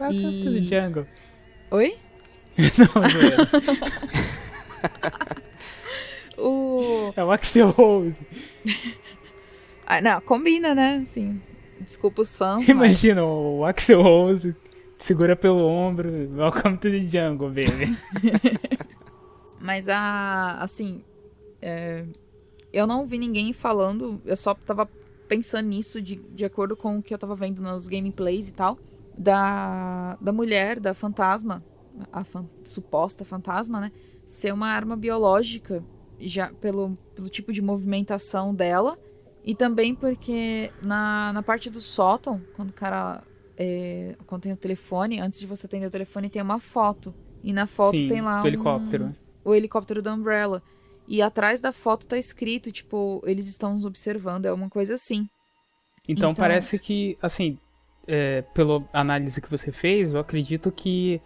Welcome e... to the jungle. Oi? não, não o... É o Axel Rose. ah, não, combina, né? Assim, desculpa os fãs. Imagina mas... o Axel Rose segura pelo ombro. Welcome to the jungle, baby. Mas a. Assim. É, eu não vi ninguém falando, eu só tava pensando nisso de, de acordo com o que eu tava vendo nos gameplays e tal. Da, da mulher, da fantasma, a fan, suposta fantasma, né? Ser uma arma biológica, já pelo, pelo tipo de movimentação dela. E também porque na, na parte do sótão, quando o cara. É, quando tem o telefone, antes de você atender o telefone, tem uma foto. E na foto Sim, tem lá. Um, helicóptero o helicóptero da Umbrella. E atrás da foto tá escrito, tipo, eles estão nos observando, é uma coisa assim. Então, então... parece que, assim, é, pela análise que você fez, eu acredito que,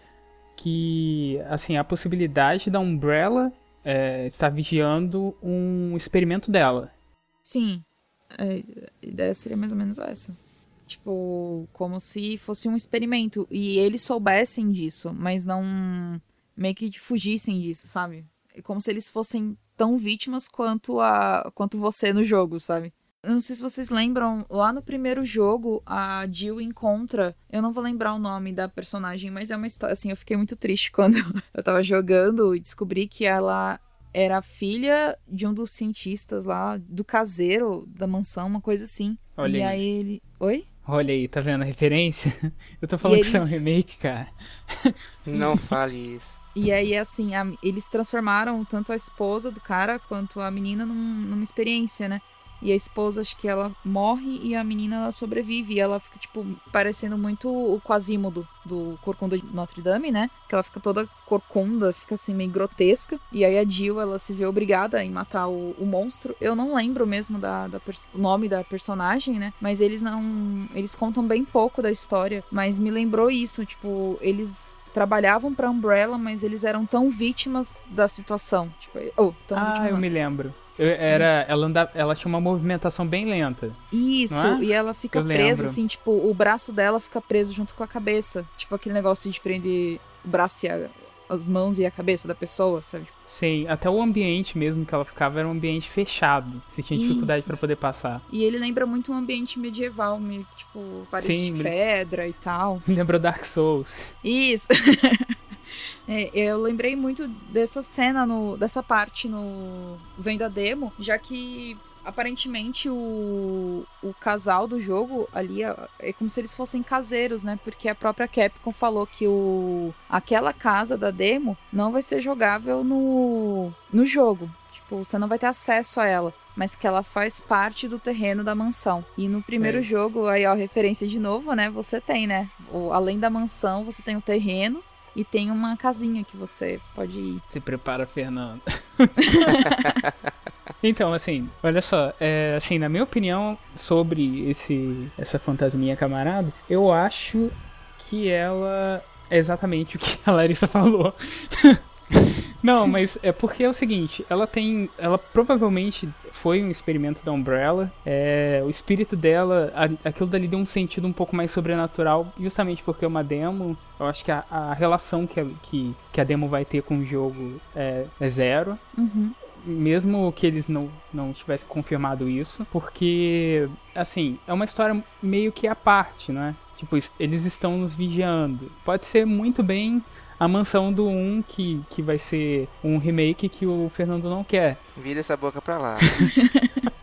que assim, a possibilidade da Umbrella é, estar vigiando um experimento dela. Sim, é, a ideia seria mais ou menos essa. Tipo, como se fosse um experimento. E eles soubessem disso, mas não meio que fugissem disso, sabe? É como se eles fossem tão vítimas quanto a quanto você no jogo, sabe? Eu não sei se vocês lembram, lá no primeiro jogo, a Jill encontra. Eu não vou lembrar o nome da personagem, mas é uma história. Assim, eu fiquei muito triste quando eu tava jogando e descobri que ela era filha de um dos cientistas lá, do caseiro da mansão, uma coisa assim. Olha e aí. aí ele. Oi? Olha aí, tá vendo a referência? Eu tô falando E que isso é um eles- remake, cara. Não fale isso. E aí, assim, a- eles transformaram tanto a esposa do cara quanto a menina num- numa experiência, né? E a esposa, acho que ela morre e a menina ela sobrevive. E ela fica, tipo, parecendo muito o Quasimodo do Corcunda de Notre Dame, né? Que ela fica toda corcunda, fica assim, meio grotesca. E aí a Jill, ela se vê obrigada em matar o, o monstro. Eu não lembro mesmo da, da o nome da personagem, né? Mas eles não. Eles contam bem pouco da história. Mas me lembrou isso, tipo, eles trabalhavam pra Umbrella, mas eles eram tão vítimas da situação. Tipo, oh, tão Ah, vítimas eu não. me lembro. Eu- era, ela, anda, ela tinha uma movimentação bem lenta. Isso, é? e ela fica Eu presa, lembro. assim, tipo, o braço dela fica preso junto com a cabeça. Tipo aquele negócio de prender o braço e a- as mãos e a cabeça da pessoa, sabe? Sim, até o ambiente mesmo que ela ficava era um ambiente fechado. Você tinha dificuldade pra poder passar. E ele lembra muito um ambiente medieval, meio tipo, parede Sim, de pedra e tal. Me lembrou Dark Souls. Isso. É, eu lembrei muito dessa cena, no, dessa parte no Vem da Demo, já que aparentemente o, o casal do jogo ali é, é como se eles fossem caseiros, né? Porque a própria Capcom falou que o, aquela casa da demo não vai ser jogável no, no jogo. Tipo, você não vai ter acesso a ela. Mas que ela faz parte do terreno da mansão. E no primeiro É. jogo, aí ó, referência de novo, né? Você tem, né? O, além da mansão, você tem o terreno e tem uma casinha que você pode ir. Se prepara, Fernando. então, assim, olha só, é, assim, na minha opinião sobre esse essa fantasminha camarada, eu acho que ela é exatamente o que a Larissa falou. Não, mas é porque é o seguinte, ela tem, ela provavelmente foi um experimento da Umbrella. É, o espírito dela, a- aquilo dali deu um sentido um pouco mais sobrenatural, justamente porque é uma demo. Eu acho que a, a relação que a, que, que a demo vai ter com o jogo é, é zero Uhum. mesmo que eles não, não tivessem confirmado isso, porque, assim, é uma história meio que à parte, não é? Tipo, es- eles estão nos vigiando. Pode ser muito bem a mansão do 1, que, que vai ser um remake que o Fernando não quer. Vira essa boca pra lá.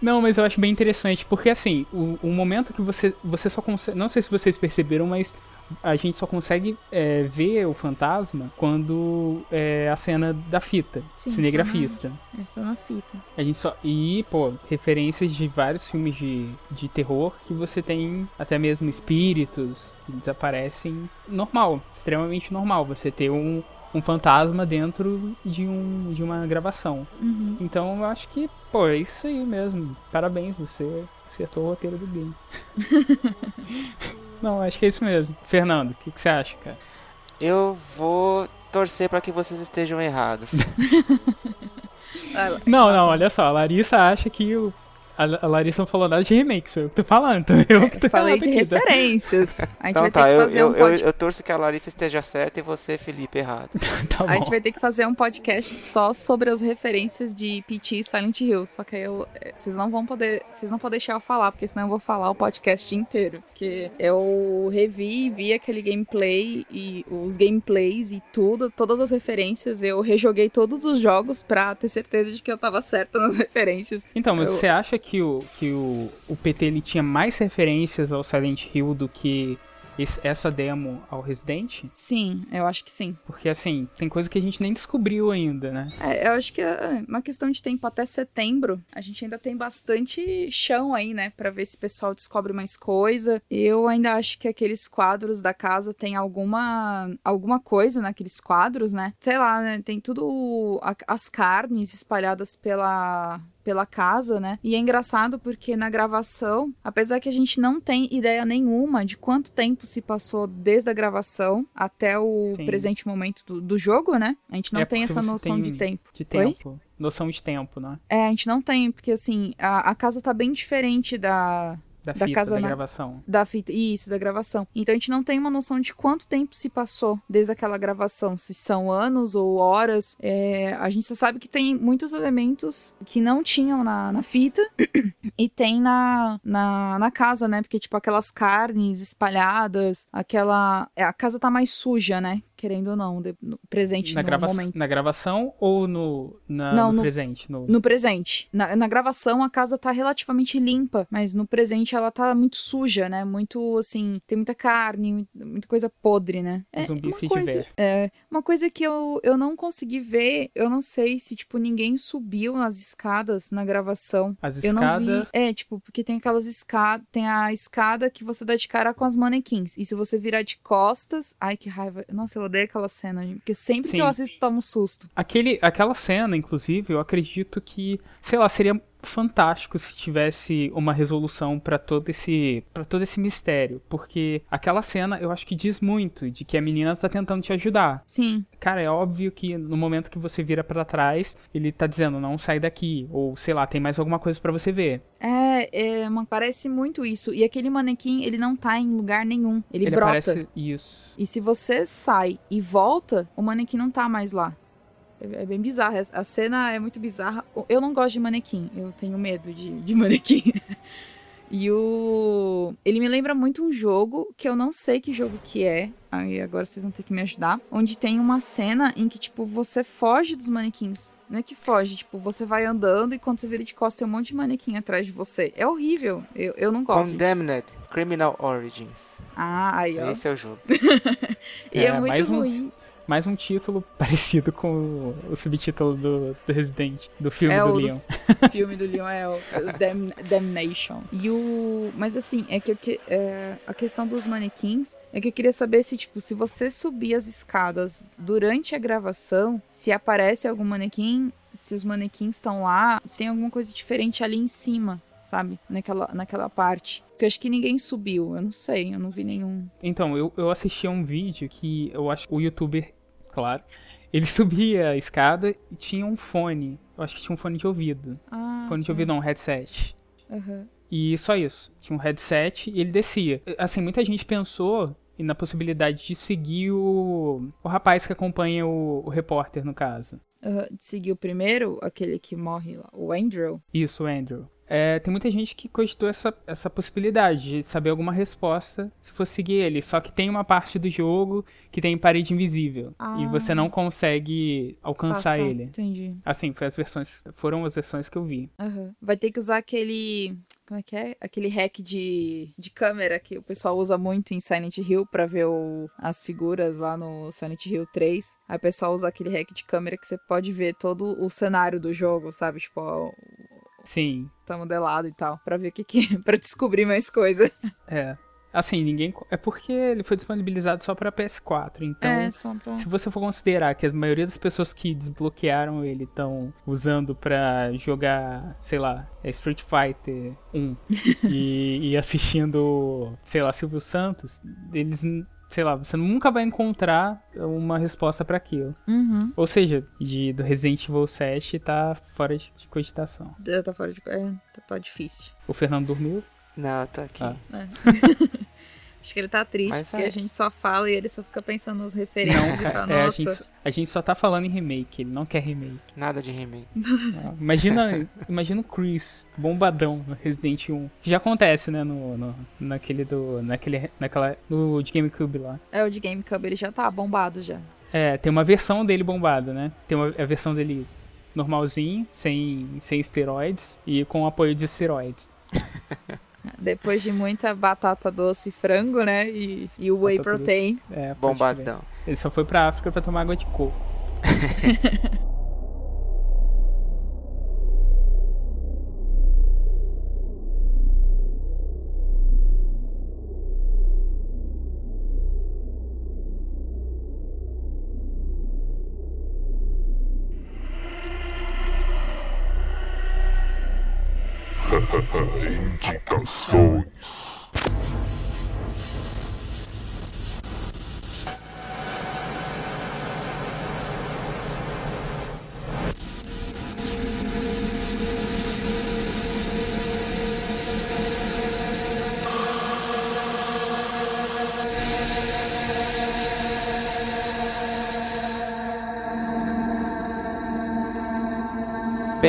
Não, mas eu acho bem interessante, porque assim, o, o momento que você, você só consegue. Não sei se vocês perceberam, mas a gente só consegue é, ver o fantasma quando é a cena da fita, Sim, cinegrafista. É só na fita. A gente só. E, pô, referências de vários filmes de, de terror que você tem até mesmo espíritos que desaparecem normal, extremamente normal. Você ter um, um fantasma dentro de, um, de uma gravação. Uhum. Então eu acho que, pô, é isso aí mesmo. Parabéns, você acertou o roteiro do game. Não, acho que é isso mesmo. Fernando, o que, que você acha, cara? Eu vou torcer pra que vocês estejam errados. Não, não, olha só, a Larissa acha que o. A a Larissa não falou nada de remake, sou eu que tô falando, então eu que tô Eu falei de tá? referências. A gente Então vai tá, ter que eu, fazer eu, um eu, podcast. eu torço que a Larissa esteja certa e você, Felipe, errado. Tá A gente vai ter que fazer um podcast só sobre as referências de PT e Silent Hill. Só que aí eu, eh, vocês não vão poder. Vocês não vão deixar eu falar, porque senão eu vou falar o podcast inteiro. Porque eu revi, vi aquele gameplay e os gameplays e tudo, todas as referências. Eu rejoguei todos os jogos pra ter certeza de que eu tava certa nas referências. Então, mas Eu- você acha que o, que o, o PT ele tinha mais referências ao Silent Hill do que esse- essa demo ao Resident? Sim, eu acho que sim. Porque assim, tem coisa que a gente nem descobriu ainda, né? É, eu acho que é uma questão de tempo até setembro. A gente ainda tem bastante chão aí, né? Pra ver se o pessoal descobre mais coisa. Eu ainda acho que aqueles quadros da casa tem alguma alguma coisa naqueles quadros, né? Sei lá, né? Tem tudo as carnes espalhadas pela pela casa, né? E é engraçado porque na gravação, apesar que a gente não tem ideia nenhuma de quanto tempo se passou desde a gravação até o Sim. presente momento do, do jogo, né? A gente não É tem essa noção tem de tempo. De Oi? tempo. Noção de tempo, né? É, a gente não tem, porque assim, a, a casa tá bem diferente da, Da, Da fita, casa da na- gravação. da fita. Isso, da gravação. Então a gente não tem uma noção de quanto tempo se passou desde aquela gravação. Se são anos ou horas. É, a gente só sabe que tem muitos elementos que não tinham na, na fita e tem na, na, na casa, né? Porque, tipo, aquelas carnes espalhadas, aquela. é, A casa tá mais suja, né? Querendo ou não, de- no presente Na, no grava momento. na gravação ou no, na- Não, no, no- presente? No... No presente. Na, na gravação, a casa tá relativamente limpa, mas no presente ela tá muito suja, né? Muito, assim, tem muita carne, muita coisa podre, né? O zumbi uma se coisa, tiver. é, uma coisa que eu, eu não consegui ver, eu não sei se, tipo, ninguém subiu nas escadas na gravação. As Eu não vi. escadas. É, tipo, porque tem aquelas escadas. Tem a escada que você dá de cara com as manequins. E se você virar de costas. Ai, que raiva. Nossa, eu odeio aquela cena, gente. Porque sempre Sim. que eu assisto, tomo um susto. Aquele, aquela cena, inclusive, eu acredito que, sei lá, seria fantástico se tivesse uma resolução pra todo esse para todo esse mistério, porque aquela cena eu acho que diz muito de que a menina tá tentando te ajudar. Sim. Cara, é óbvio que no momento que você vira pra trás, ele tá dizendo não sai daqui ou sei lá, tem mais alguma coisa pra você ver. É, é uma- parece muito isso. E aquele manequim, ele não tá em lugar nenhum. Ele, ele brota. aparece isso. E se você sai e volta, o manequim não tá mais lá. É é bem bizarro. A cena é muito bizarra. Eu não gosto de manequim. Eu tenho medo de, de manequim. E o. Ele me lembra muito um jogo que eu não sei que jogo que é. Aí agora vocês vão ter que me ajudar. Onde tem uma cena em que, tipo, você foge dos manequins. Não é que foge, tipo, você vai andando e quando você vira de costas tem um monte de manequim atrás de você. É horrível. Eu, eu não gosto. Condemned Criminal Origins. Ah, aí, ó. Esse é o jogo. E é, É, muito mais um- ruim. Mais um título parecido com o, o subtítulo do, do Resident, do filme É, do Leon. O filme do Leon é o, o Dam- Damnation. E o. Mas assim, é que, eu que- é, a questão dos manequins é que eu queria saber se, tipo, se você subir as escadas durante a gravação, se aparece algum manequim, se os manequins estão lá, se tem alguma coisa diferente ali em cima. Sabe? Naquela, naquela parte. Porque eu acho que ninguém subiu. Eu não sei, eu não vi nenhum. Então, eu, eu assisti a um vídeo que eu acho o youtuber, claro, ele subia a escada e tinha um fone. Eu acho que tinha um fone de ouvido. Ah. Fone de ouvido não, um headset. aham. E só isso. Tinha um headset e ele descia. Assim, muita gente pensou na possibilidade de seguir o, o rapaz que acompanha o, o repórter, no caso. Aham. Seguiu primeiro aquele que morre lá, o Andrew. Isso, o Andrew. É, tem muita gente que cogitou essa, essa possibilidade de saber alguma resposta se fosse seguir ele. Só que tem uma parte do jogo que tem parede invisível. E Ah. você não consegue alcançar Passar. ele. Entendi. Assim, foi as versões, foram as versões que eu vi. Aham. Vai ter que usar aquele. Como é que é? Aquele hack de, de câmera que o pessoal usa muito em Silent Hill pra ver o- as figuras lá no Silent Hill 3. Aí o pessoal usa aquele hack de câmera que você pode ver todo o cenário do jogo, sabe? Tipo, ó, Sim, tá modelado e tal. Pra ver o que que é. pra descobrir mais coisa. é. Assim, ninguém. É porque ele foi disponibilizado só pra PS4. Então, é, só pra. se você for considerar que a maioria das pessoas que desbloquearam ele estão usando pra jogar, sei lá, é Street Fighter 1 e, e assistindo, sei lá, Silvio Santos, eles, sei lá, você nunca vai encontrar uma resposta pra aquilo. Uhum. Ou seja, de, do Resident Evil 7 tá fora de, de cogitação. Tá fora de. É, tá, tá difícil. O Fernando dormiu? Não, eu tô aqui. Ah. Acho que ele tá triste, Mas porque é. a gente só fala e ele só fica pensando nas referências e fala, é, a, gente, a gente só tá falando em remake, ele não quer remake. Nada de remake. Ah, Imagina, imagina o Chris, bombadão no Resident 1. Que já acontece, né, no, no- naquele do, naquele, naquela, no de GameCube lá. É, o de GameCube ele já tá bombado já. É, tem uma versão dele bombada, né? Tem uma, a versão dele normalzinho, sem, sem esteroides e com apoio de esteroides. Depois de muita batata doce e frango, né? E, e o whey protein. É. Bombadão. Ele só foi pra África pra tomar água de coco.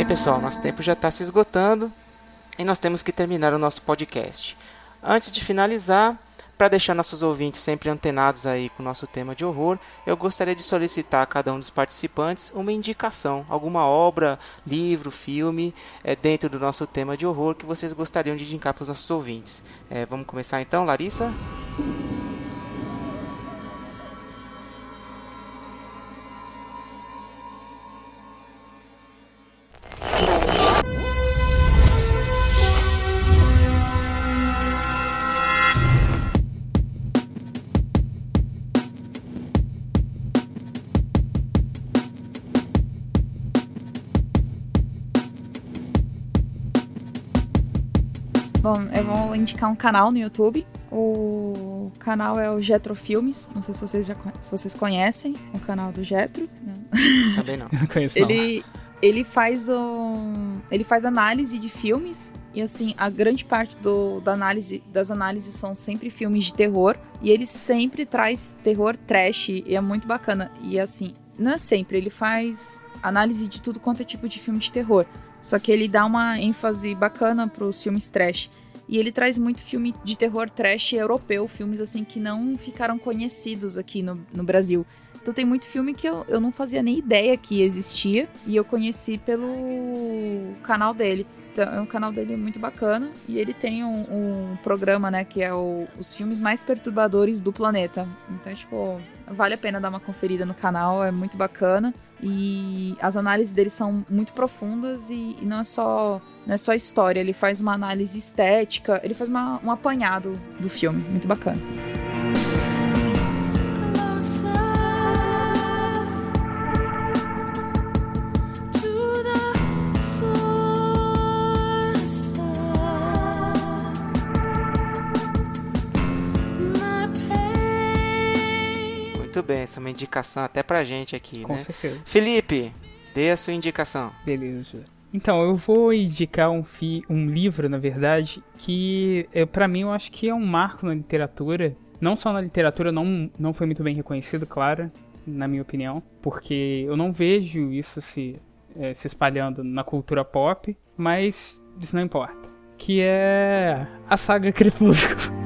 pessoal, nosso tempo já está se esgotando e nós temos que terminar o nosso podcast. Antes de finalizar, para deixar nossos ouvintes sempre antenados aí com o nosso tema de horror, eu gostaria de solicitar a cada um dos participantes uma indicação, alguma obra, livro, filme, é, dentro do nosso tema de horror que vocês gostariam de indicar para os nossos ouvintes. É, vamos começar então, Larissa? Bom, eu vou indicar um canal no YouTube. O canal é o Jetro Filmes. Não sei se vocês já se vocês conhecem o canal do Jetro. Não. Também não. Não conheço Ele ele faz um, ele faz análise de filmes e assim a grande parte do, da análise das análises são sempre filmes de terror e ele sempre traz terror trash e é muito bacana e assim não é sempre ele faz análise de tudo quanto é tipo de filme de terror só que ele dá uma ênfase bacana para os filmes trash. E ele traz muito filme de terror trash europeu, filmes assim que não ficaram conhecidos aqui no, no Brasil. Então tem muito filme que eu, eu não fazia nem ideia que existia e eu conheci pelo canal dele. Então, é um canal dele muito bacana e ele tem um, um programa, né, que é o, os filmes mais perturbadores do planeta. Então, tipo, vale a pena dar uma conferida no canal, é muito bacana. E as análises dele são muito profundas e, e não é só não é só história, ele faz uma análise estética, ele faz uma, um apanhado do filme, muito bacana. Indicação até pra gente aqui, Com né? certeza. Felipe, dê a sua indicação. Beleza. Então, eu vou indicar um, fi um livro, na verdade, que é, para mim eu acho que é um marco na literatura. Não só na literatura, não, não foi muito bem reconhecido, claro, na minha opinião, porque eu não vejo isso se, é, se espalhando na cultura pop, mas isso não importa. Que é a saga Crepúsculo.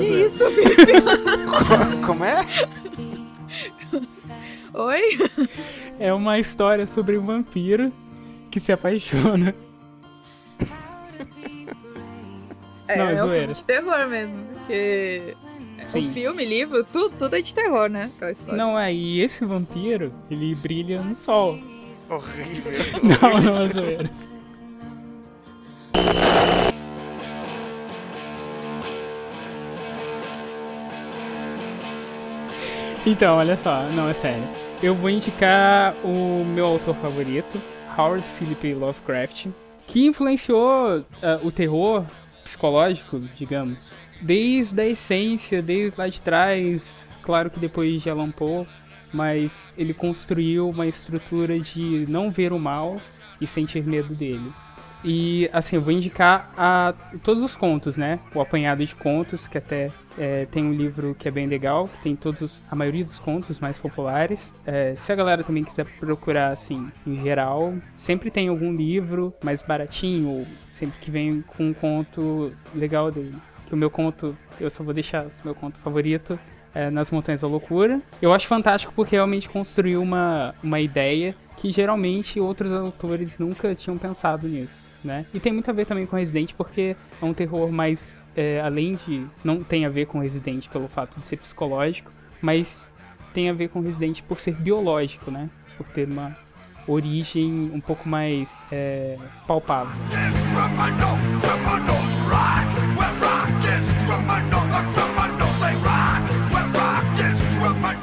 Que zoeira. isso, Felipe? Como é? Oi? É uma história sobre um vampiro que se apaixona. É, Não, é é um zoeira. filme de terror mesmo, porque Sim. o filme, livro, tudo, tudo é de terror, né? História. Não, é, e esse vampiro, ele brilha no sol. Horrível. Não, não é zoeira. Então, olha só, não, é sério. Eu vou indicar o meu autor favorito, Howard Philip Lovecraft, que influenciou ah, o terror psicológico, digamos, desde a essência, desde lá de trás. Claro que depois de Alan Poe, mas ele construiu uma estrutura de não ver o mal e sentir medo dele. E assim, eu vou indicar a, todos os contos, né? O apanhado de contos, que até é, tem um livro que é bem legal, que tem todos, os- a maioria dos contos mais populares. É, se a galera também quiser procurar, assim, em geral, sempre tem algum livro mais baratinho, ou sempre que vem com um conto legal dele. Que o meu conto, eu só vou deixar o meu conto favorito, é, Nas Montanhas da Loucura. Eu acho fantástico porque realmente construiu uma, uma ideia que geralmente outros autores nunca tinham pensado nisso, né? E tem muito a ver também com Resident porque é um terror mais, é, além de não tem a ver com Resident pelo fato de ser psicológico, mas tem a ver com Resident por ser biológico, né? Por ter uma origem um pouco mais é, palpável.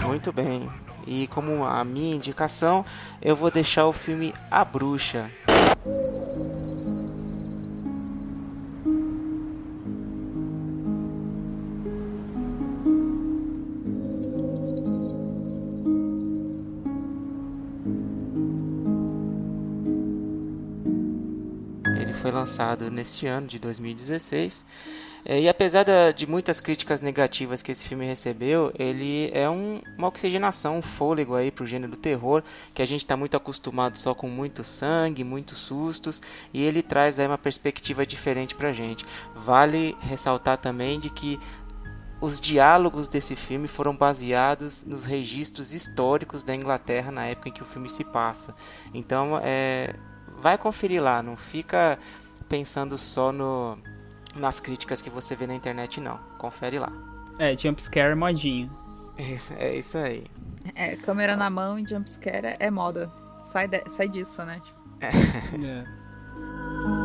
Muito bem. E como a minha indicação, eu vou deixar o filme A Bruxa. Foi lançado neste ano de 2016. É, e apesar de muitas críticas negativas que esse filme recebeu, ele é um, uma oxigenação, um fôlego aí pro gênero do terror, que a gente está muito acostumado só com muito sangue, muitos sustos, e ele traz aí uma perspectiva diferente pra gente. Vale ressaltar também de que os diálogos desse filme foram baseados nos registros históricos da Inglaterra na época em que o filme se passa. Então, é, vai conferir lá, não fica pensando só no nas críticas que você vê na internet, não. Confere lá. É, jumpscare modinho. É, é isso aí. É, câmera na mão e jumpscare é moda. Sai, de, sai disso, né? É.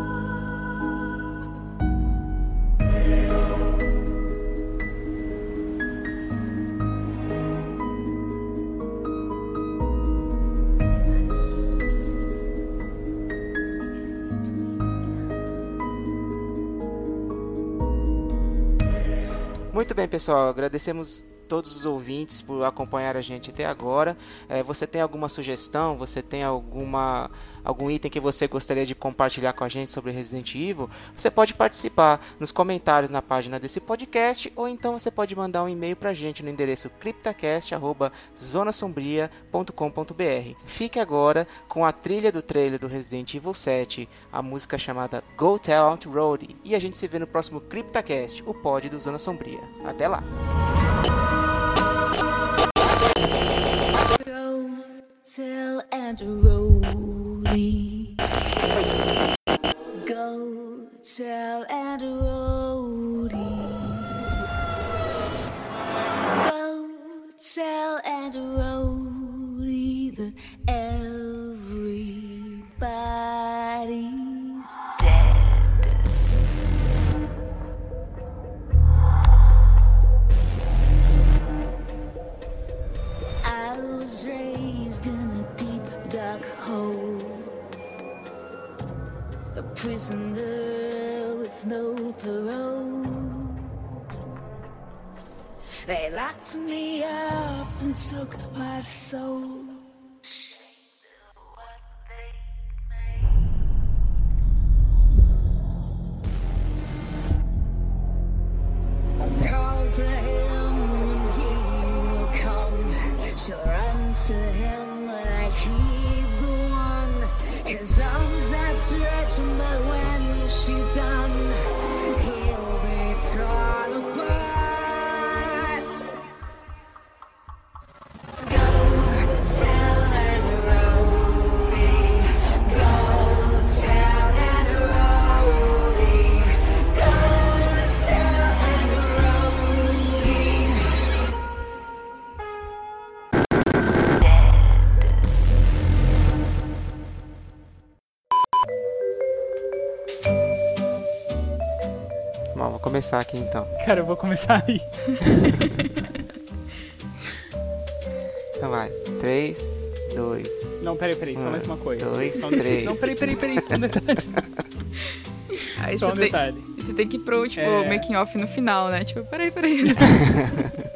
bem, pessoal. Agradecemos todos os ouvintes por acompanhar a gente até agora. É, você tem alguma sugestão? Você tem alguma algum item que você gostaria de compartilhar com a gente sobre Resident Evil? Você pode participar nos comentários na página desse podcast ou então você pode mandar um e-mail para a gente no endereço criptacast@zonasombria.com.br. Fique agora com a trilha do trailer do Resident Evil 7, a música chamada Go Tell Aunt Road, e a gente se vê no próximo CryptaCast, o pod do Zona Sombria. Até lá. Go tell Aunt Rhodey. Go tell Aunt Rhodey. Go tell Aunt Rhodey that everybody's parole. They locked me up and took my soul. Começar aqui então. Cara, eu vou começar aí. Então vai. 3, 2, Não, peraí, peraí, só Um, mais uma coisa. dois, Só um três. Não, peraí, peraí, peraí, só um detalhe. Aí Só um você tem, detalhe. você tem que ir pro, tipo, É. making off no final, né? Tipo, peraí, peraí.